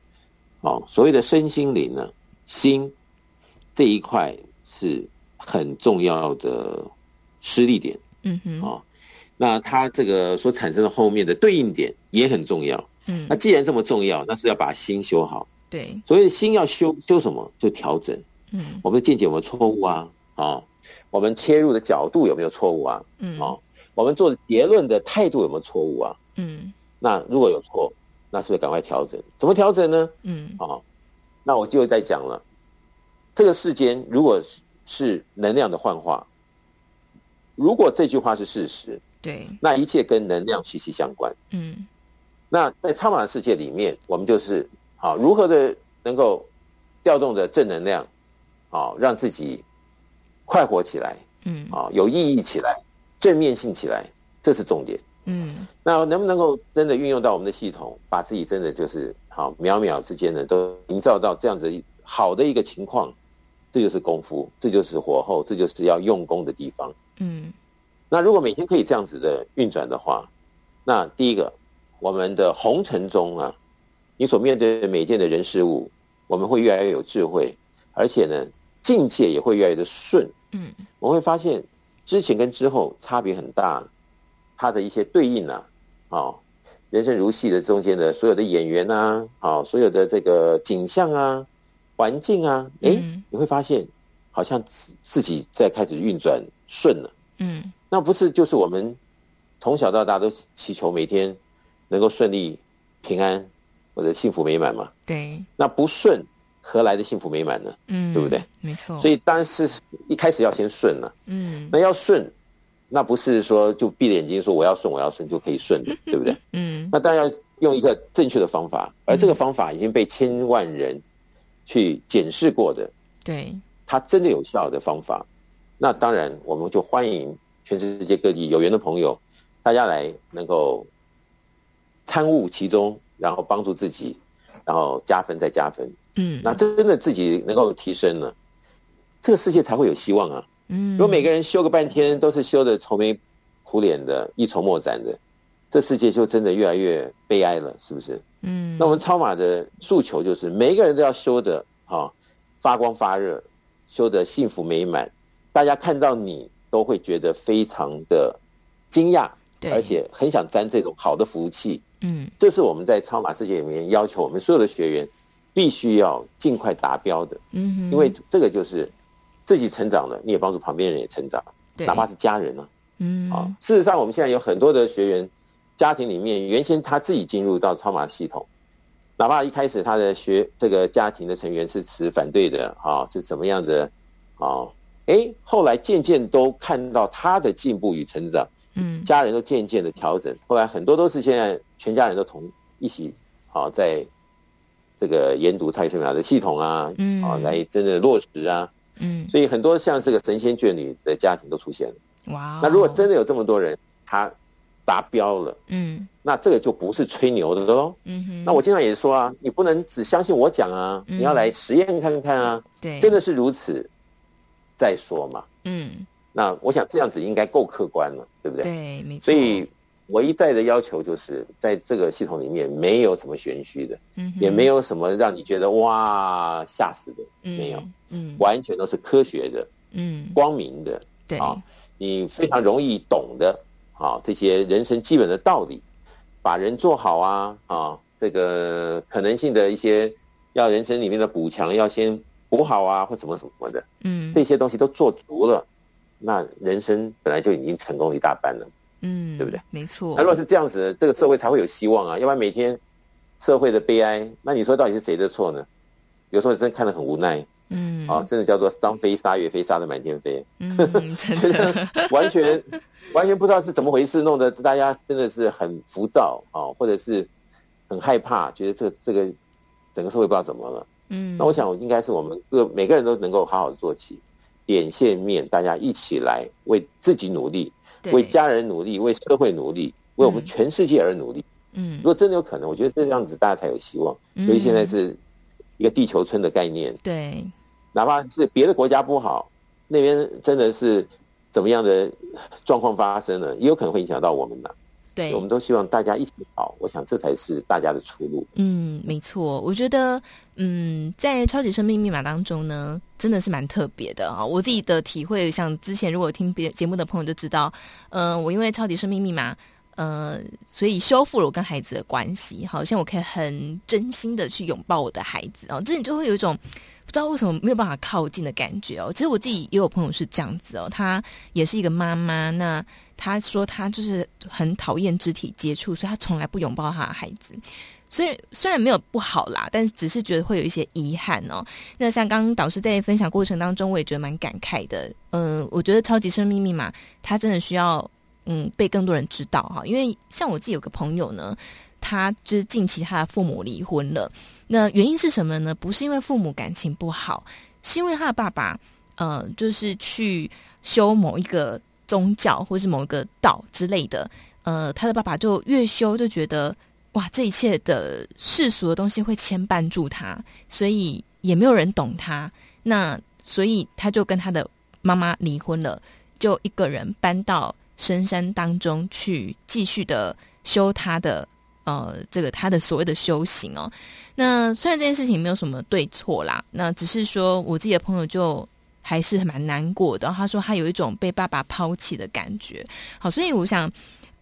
Speaker 4: 哦，所谓的身心灵呢，心这一块是很重要的施力点。嗯哼，哦，那它这个所产生的后面的对应点也很重要。嗯，那既然这么重要，那是要把心修好。
Speaker 2: 对，
Speaker 4: 所以心要修修什么？就调整。嗯，我们的见解有没有错误啊？啊、哦，我们切入的角度有没有错误啊？嗯，啊，我们做结论的态度有没有错误啊？嗯，那如果有错，那是不是赶快调整？怎么调整呢？嗯，啊、哦，那我就在讲了，这个世间如果是能量的幻化，如果这句话是事实，
Speaker 2: 对，
Speaker 4: 那一切跟能量息息相关。嗯，那在超码世界里面，我们就是好、哦、如何的能够调动着正能量。啊，让自己快活起来，嗯，啊，有意义起来，正面性起来，这是重点，嗯。那能不能够真的运用到我们的系统，把自己真的就是好秒秒之间的，都营造到这样子好的一个情况，这就是功夫，这就是火候，这就是要用功的地方，嗯。那如果每天可以这样子的运转的话，那第一个，我们的红尘中啊，你所面对的每一件的人事物，我们会越来越有智慧，而且呢。境界也会越来越的顺，嗯，我会发现之前跟之后差别很大，它的一些对应啊，哦，人生如戏的中间的所有的演员啊，哦，所有的这个景象啊、环境啊，哎，你会发现好像自自己在开始运转顺了，嗯，那不是就是我们从小到大都祈求每天能够顺利、平安或者幸福美满嘛？
Speaker 2: 对，
Speaker 4: 那不顺。何来的幸福美满呢？嗯，对不对？
Speaker 2: 没错。
Speaker 4: 所以当然是一开始要先顺了。嗯，那要顺，那不是说就闭着眼睛说我要顺，我要顺就可以顺的，对不对？嗯。那当然要用一个正确的方法，而这个方法已经被千万人去检视过的。
Speaker 2: 对。
Speaker 4: 它真的有效的方法，那当然我们就欢迎全世界各地有缘的朋友，大家来能够参悟其中，然后帮助自己，然后加分再加分。嗯，那真的自己能够提升了，这个世界才会有希望啊。嗯，如果每个人修个半天都是修的愁眉苦脸的、一筹莫展的，这世界就真的越来越悲哀了，是不是？嗯，那我们超马的诉求就是每一个人都要修的啊，发光发热，修的幸福美满，大家看到你都会觉得非常的惊讶，而且很想沾这种好的福气。嗯，这是我们在超马世界里面要求我们所有的学员。必须要尽快达标的，嗯哼，因为这个就是自己成长了，你也帮助旁边人也成长，对，哪怕是家人呢，嗯，啊，事实上我们现在有很多的学员，家庭里面原先他自己进入到超马系统，哪怕一开始他的学这个家庭的成员是持反对的，啊，是怎么样的，啊，哎，后来渐渐都看到他的进步与成长，嗯，家人都渐渐的调整，后来很多都是现在全家人都同一起，好在。这个研读太上老的系统啊，嗯，啊，来真的落实啊，嗯，所以很多像这个神仙眷侣的家庭都出现了，哇！那如果真的有这么多人他达标了，嗯，那这个就不是吹牛的喽，嗯哼。那我经常也说啊，你不能只相信我讲啊，你要来实验看看啊，对，真的是如此再说嘛，嗯。那我想这样子应该够客观了，对不对？
Speaker 2: 对，没错。
Speaker 4: 所以。我一再的要求就是，在这个系统里面没有什么玄虚的，嗯，也没有什么让你觉得哇吓死的，没有，嗯，完全都是科学的，嗯，光明的，对。啊，你非常容易懂的，啊，这些人生基本的道理，把人做好啊，啊，这个可能性的一些要人生里面的补强要先补好啊，或什么什么的，嗯，这些东西都做足了，那人生本来就已经成功一大半了。嗯，对不对？
Speaker 2: 没错。
Speaker 4: 那如果是这样子，这个社会才会有希望啊！要不然每天社会的悲哀，那你说到底是谁的错呢？有时候真的看得很无奈。嗯，啊，真的叫做张飞杀岳飞杀的满天飞。嗯，真的完全完全不知道是怎么回事，弄得大家真的是很浮躁啊，或者是很害怕，觉得这个这个整个社会不知道怎么了。嗯，那我想应该是我们各每个人都能够好好的做起，点线面，大家一起来为自己努力。为家人努力，为社会努力，为我们全世界而努力。嗯，如果真的有可能，我觉得这样子大家才有希望。嗯，所以现在是一个地球村的概念。
Speaker 2: 对，
Speaker 4: 哪怕是别的国家不好，那边真的是怎么样的状况发生了，也有可能会影响到我们的。
Speaker 2: 对，
Speaker 4: 我们都希望大家一起好，我想这才是大家的出路。
Speaker 2: 嗯，没错，我觉得，嗯，在超级生命密码当中呢，真的是蛮特别的啊。我自己的体会，像之前如果听别节目的朋友就知道，嗯、我因为超级生命密码，呃，所以修复了我跟孩子的关系，好像我可以很真心的去拥抱我的孩子然后，这里就会有一种。不知道为什么没有办法靠近的感觉哦。其实我自己也有朋友是这样子哦，她也是一个妈妈。那她说她就是很讨厌肢体接触，所以她从来不拥抱她的孩子。所以虽然没有不好啦，但是只是觉得会有一些遗憾哦。那像刚刚导师在分享过程当中，我也觉得蛮感慨的。嗯、我觉得超级生命密码，它真的需要嗯被更多人知道哈。因为像我自己有个朋友呢，他就是近期他的父母离婚了。那原因是什么呢？不是因为父母感情不好，是因为他的爸爸，呃，就是去修某一个宗教或是某一个道之类的，呃，他的爸爸就越修就觉得，哇，这一切的世俗的东西会牵绊住他，所以也没有人懂他。那所以他就跟他的妈妈离婚了，就一个人搬到深山当中去继续的修他的。呃，这个他的所谓的修行哦，那虽然这件事情没有什么对错啦，那只是说我自己的朋友就还是蛮难过的。他说他有一种被爸爸抛弃的感觉。好，所以我想。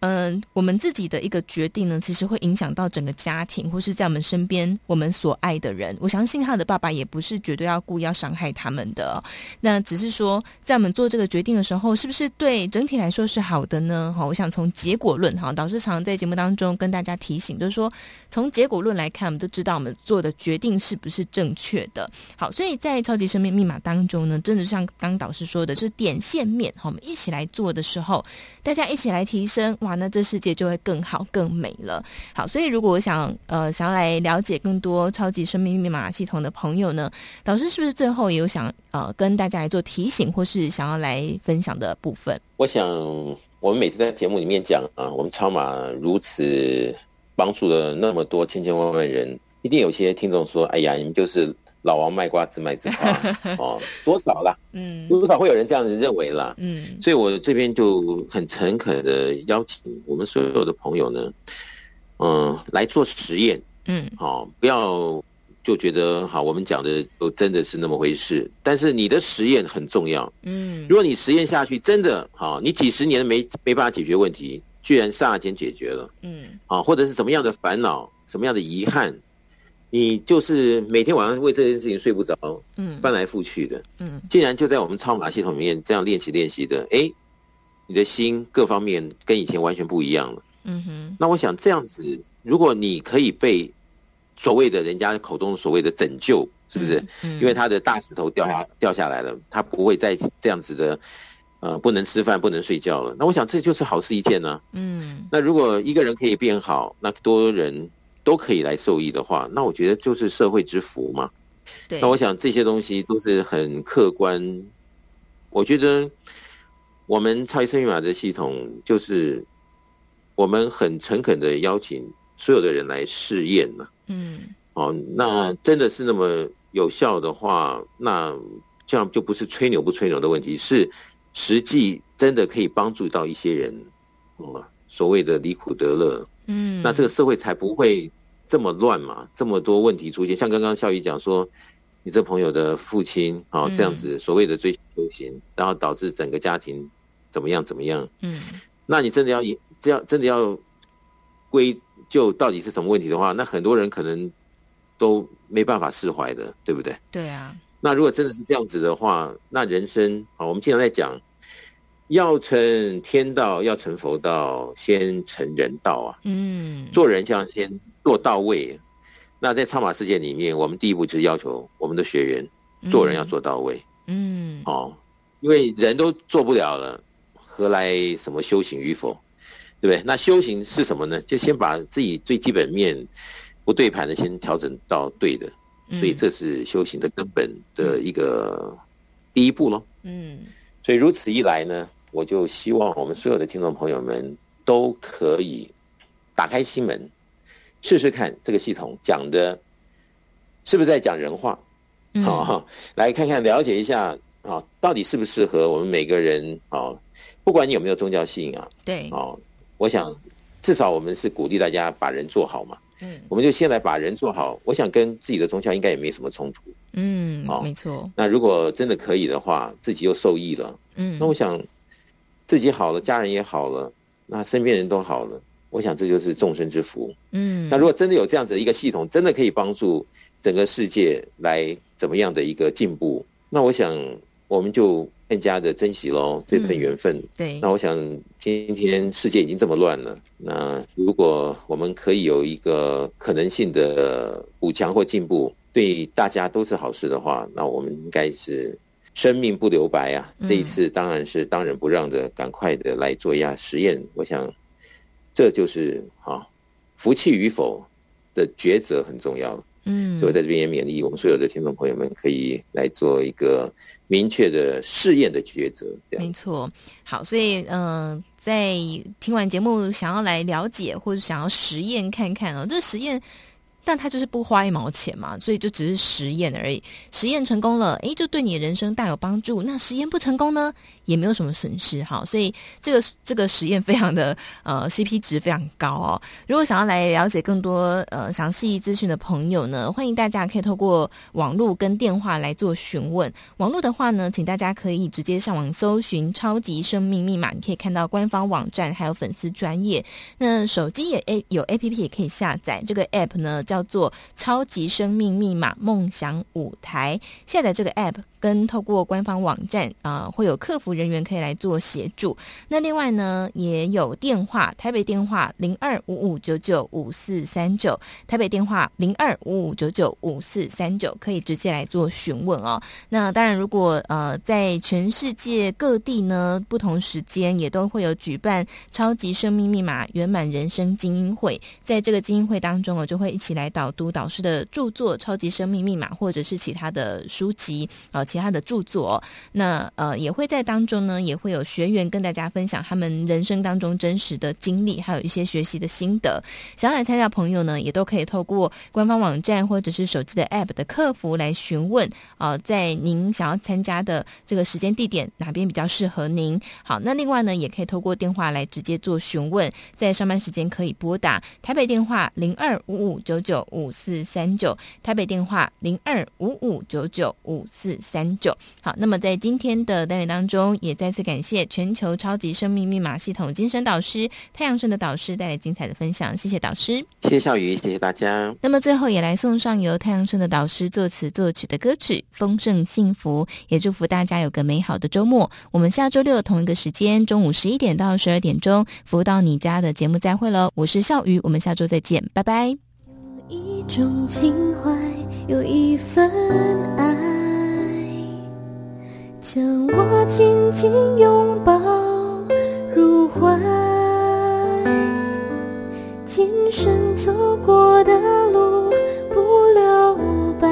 Speaker 2: 嗯，我们自己的一个决定呢，其实会影响到整个家庭，或是在我们身边我们所爱的人。我相信他的爸爸也不是绝对要故意要伤害他们的，那只是说，在我们做这个决定的时候，是不是对整体来说是好的呢？好，我想从结果论哈，导师常在节目当中跟大家提醒，就是说从结果论来看，我们都知道我们做的决定是不是正确的。好，所以在超级生命密码当中呢，真的像刚导师说的，是点线面，好，我们一起来做的时候，大家一起来提升哇。那这世界就会更好、更美了。好，所以如果我想呃想要来了解更多超级生命密码系统的朋友呢，导师是不是最后也有想呃跟大家来做提醒，或是想要来分享的部分？
Speaker 4: 我想我们每次在节目里面讲啊，我们超码如此帮助了那么多千千万万人，一定有些听众说：“哎呀，你们就是。”老王卖瓜，自卖自夸 哦，多少啦？嗯，多少会有人这样子认为啦？嗯，所以我这边就很诚恳的邀请我们所有的朋友呢，嗯，来做实验。嗯，好，不要就觉得好，我们讲的都真的是那么回事。但是你的实验很重要。嗯，如果你实验下去，真的好，你几十年没没办法解决问题，居然刹那间解决了。嗯，啊，或者是什么样的烦恼，什么样的遗憾。你就是每天晚上为这件事情睡不着，嗯，翻来覆去的，嗯，竟然就在我们超马系统里面这样练习练习的，哎，你的心各方面跟以前完全不一样了，嗯哼。那我想这样子，如果你可以被所谓的人家口中所谓的拯救，是不是？嗯，因为他的大石头掉下掉下来了，他不会再这样子的，呃，不能吃饭，不能睡觉了。那我想这就是好事一件呢，嗯。那如果一个人可以变好，那多人。都可以来受益的话，那我觉得就是社会之福嘛。对，那我想这些东西都是很客观。我觉得我们超级生命密码的系统，就是我们很诚恳的邀请所有的人来试验呢。嗯，哦，那真的是那么有效的话，那这样就不是吹牛不吹牛的问题，是实际真的可以帮助到一些人。哦，所谓的离苦得乐。嗯，那这个社会才不会这么乱嘛，这么多问题出现。像刚刚孝宇讲说，你这朋友的父亲啊，这样子所谓的追求修行，然后导致整个家庭怎么样怎么样。嗯，那你真的要这样真的要归咎到底是什么问题的话，那很多人可能都没办法释怀的，对不对？
Speaker 2: 对啊。
Speaker 4: 那如果真的是这样子的话，那人生啊，我们经常在讲。要成天道，要成佛道，先成人道啊！嗯，做人就要先做到位。那在超马世界里面，我们第一步就是要求我们的学员做人要做到位。嗯，哦，因为人都做不了了，何来什么修行与否？对不对？那修行是什么呢？就先把自己最基本面不对盘的先调整到对的，所以这是修行的根本的一个第一步喽。嗯。所以如此一来呢，我就希望我们所有的听众朋友们都可以打开心门，试试看这个系统讲的是不是在讲人话，好，来看看了解一下啊，到底适不适合我们每个人啊？不管你有没有宗教信仰，对，哦，我想至少我们是鼓励大家把人做好嘛。嗯，我们就先来把人做好。我想跟自己的宗教应该也没什么冲突。
Speaker 2: 嗯，好，没错。
Speaker 4: 那如果真的可以的话，自己又受益了。嗯，那我想自己好了，家人也好了，那身边人都好了。我想这就是众生之福。嗯，那如果真的有这样子的一个系统，真的可以帮助整个世界来怎么样的一个进步，那我想我们就。更加的珍惜喽这份缘分。嗯、对，那我想今天世界已经这么乱了，那如果我们可以有一个可能性的补强或进步，对大家都是好事的话，那我们应该是生命不留白啊！这一次当然是当仁不让的，赶快的来做一下实验。我想这就是啊，福气与否的抉择很重要。嗯，所以我在这边也勉励我们所有的听众朋友们，可以来做一个明确的试验的抉择。
Speaker 2: 没错，好，所以嗯、在听完节目，想要来了解或者想要实验看看哦，这实验。但它就是不花一毛钱嘛，所以就只是实验而已。实验成功了，诶，就对你人生大有帮助。那实验不成功呢，也没有什么损失哈。所以这个这个实验非常的呃 CP 值非常高哦。如果想要来了解更多呃详细资讯的朋友呢，欢迎大家可以透过网络跟电话来做询问。网络的话呢，请大家可以直接上网搜寻“超级生命密码”，你可以看到官方网站还有粉丝专业。那手机也 A 有 APP 也可以下载，这个 APP 呢，叫做超级生命密码梦想舞台，下载这个 app。跟透过官方网站啊、会有客服人员可以来做协助。那另外呢，也有电话，台北电话零二五五九九五四三九，台北电话零二五五九九五四三九，可以直接来做询问哦。那当然，如果呃在全世界各地呢，不同时间也都会有举办超级生命密码圆满人生精英会，在这个精英会当中，我就会一起来导读导师的著作《超级生命密码》，或者是其他的书籍啊。呃其他的著作，那呃也会在当中呢，也会有学员跟大家分享他们人生当中真实的经历，还有一些学习的心得。想要来参加朋友呢，也都可以透过官方网站或者是手机的 App 的客服来询问。呃，在您想要参加的这个时间地点哪边比较适合您？好，那另外呢，也可以透过电话来直接做询问。在上班时间可以拨打台北电话零二五五九九五四三九，台北电话零二五五九九五四三。九好，那么在今天的单元当中，也再次感谢全球超级生命密码系统精神导师太阳盛的导师带来精彩的分享，谢谢导师，
Speaker 4: 谢谢笑宇，谢谢大家。
Speaker 2: 那么最后也来送上由太阳盛的导师作词作曲的歌曲《丰盛幸福》，也祝福大家有个美好的周末。我们下周六同一个时间，中午十一点到十二点钟，服务到你家的节目再会喽。我是笑宇，我们下周再见，拜拜。
Speaker 1: 有一种情怀，有一份爱。将我紧紧拥抱入怀，今生走过的路不留白，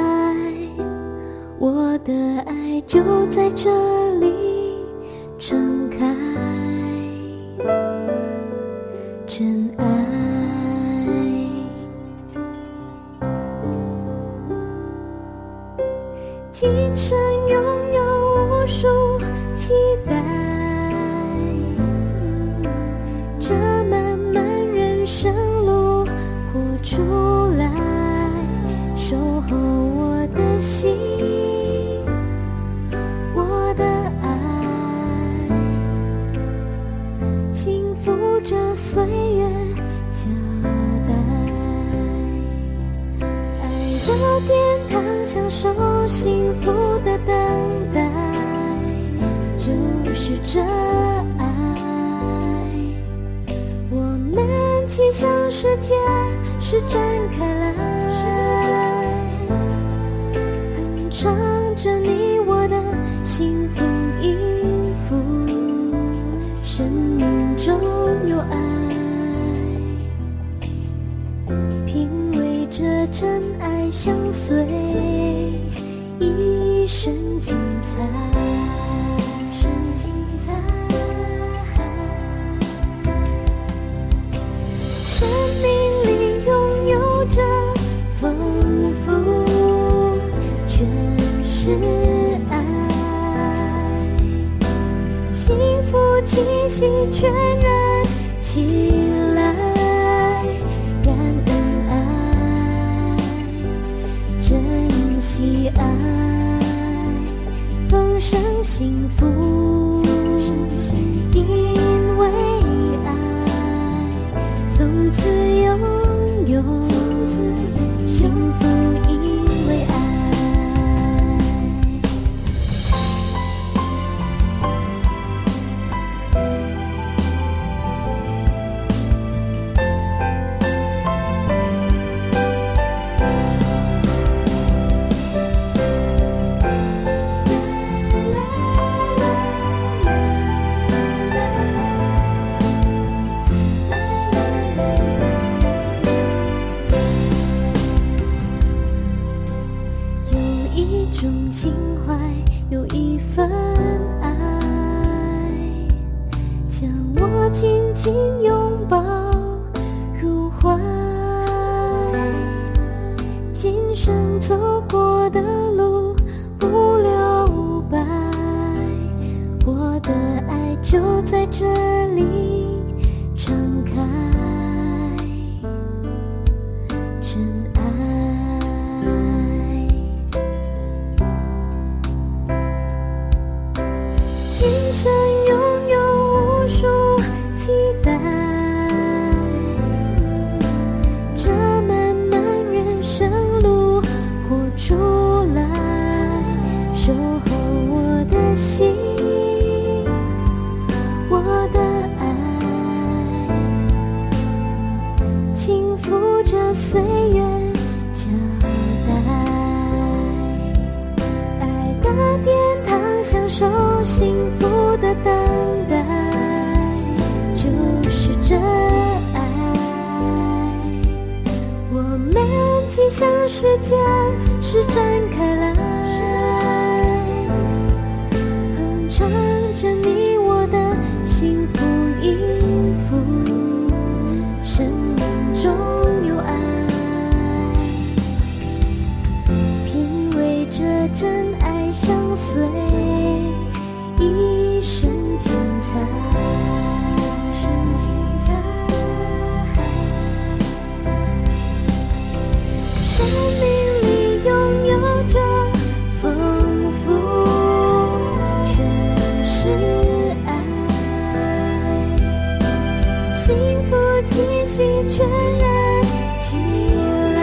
Speaker 1: 我的爱就在这里盛开，真爱。今生是真气息全然起来。生命里拥有着丰富全是爱幸福气息传染起来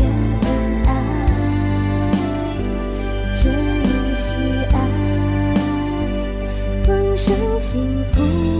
Speaker 1: 感恩爱珍惜爱丰
Speaker 2: 盛幸福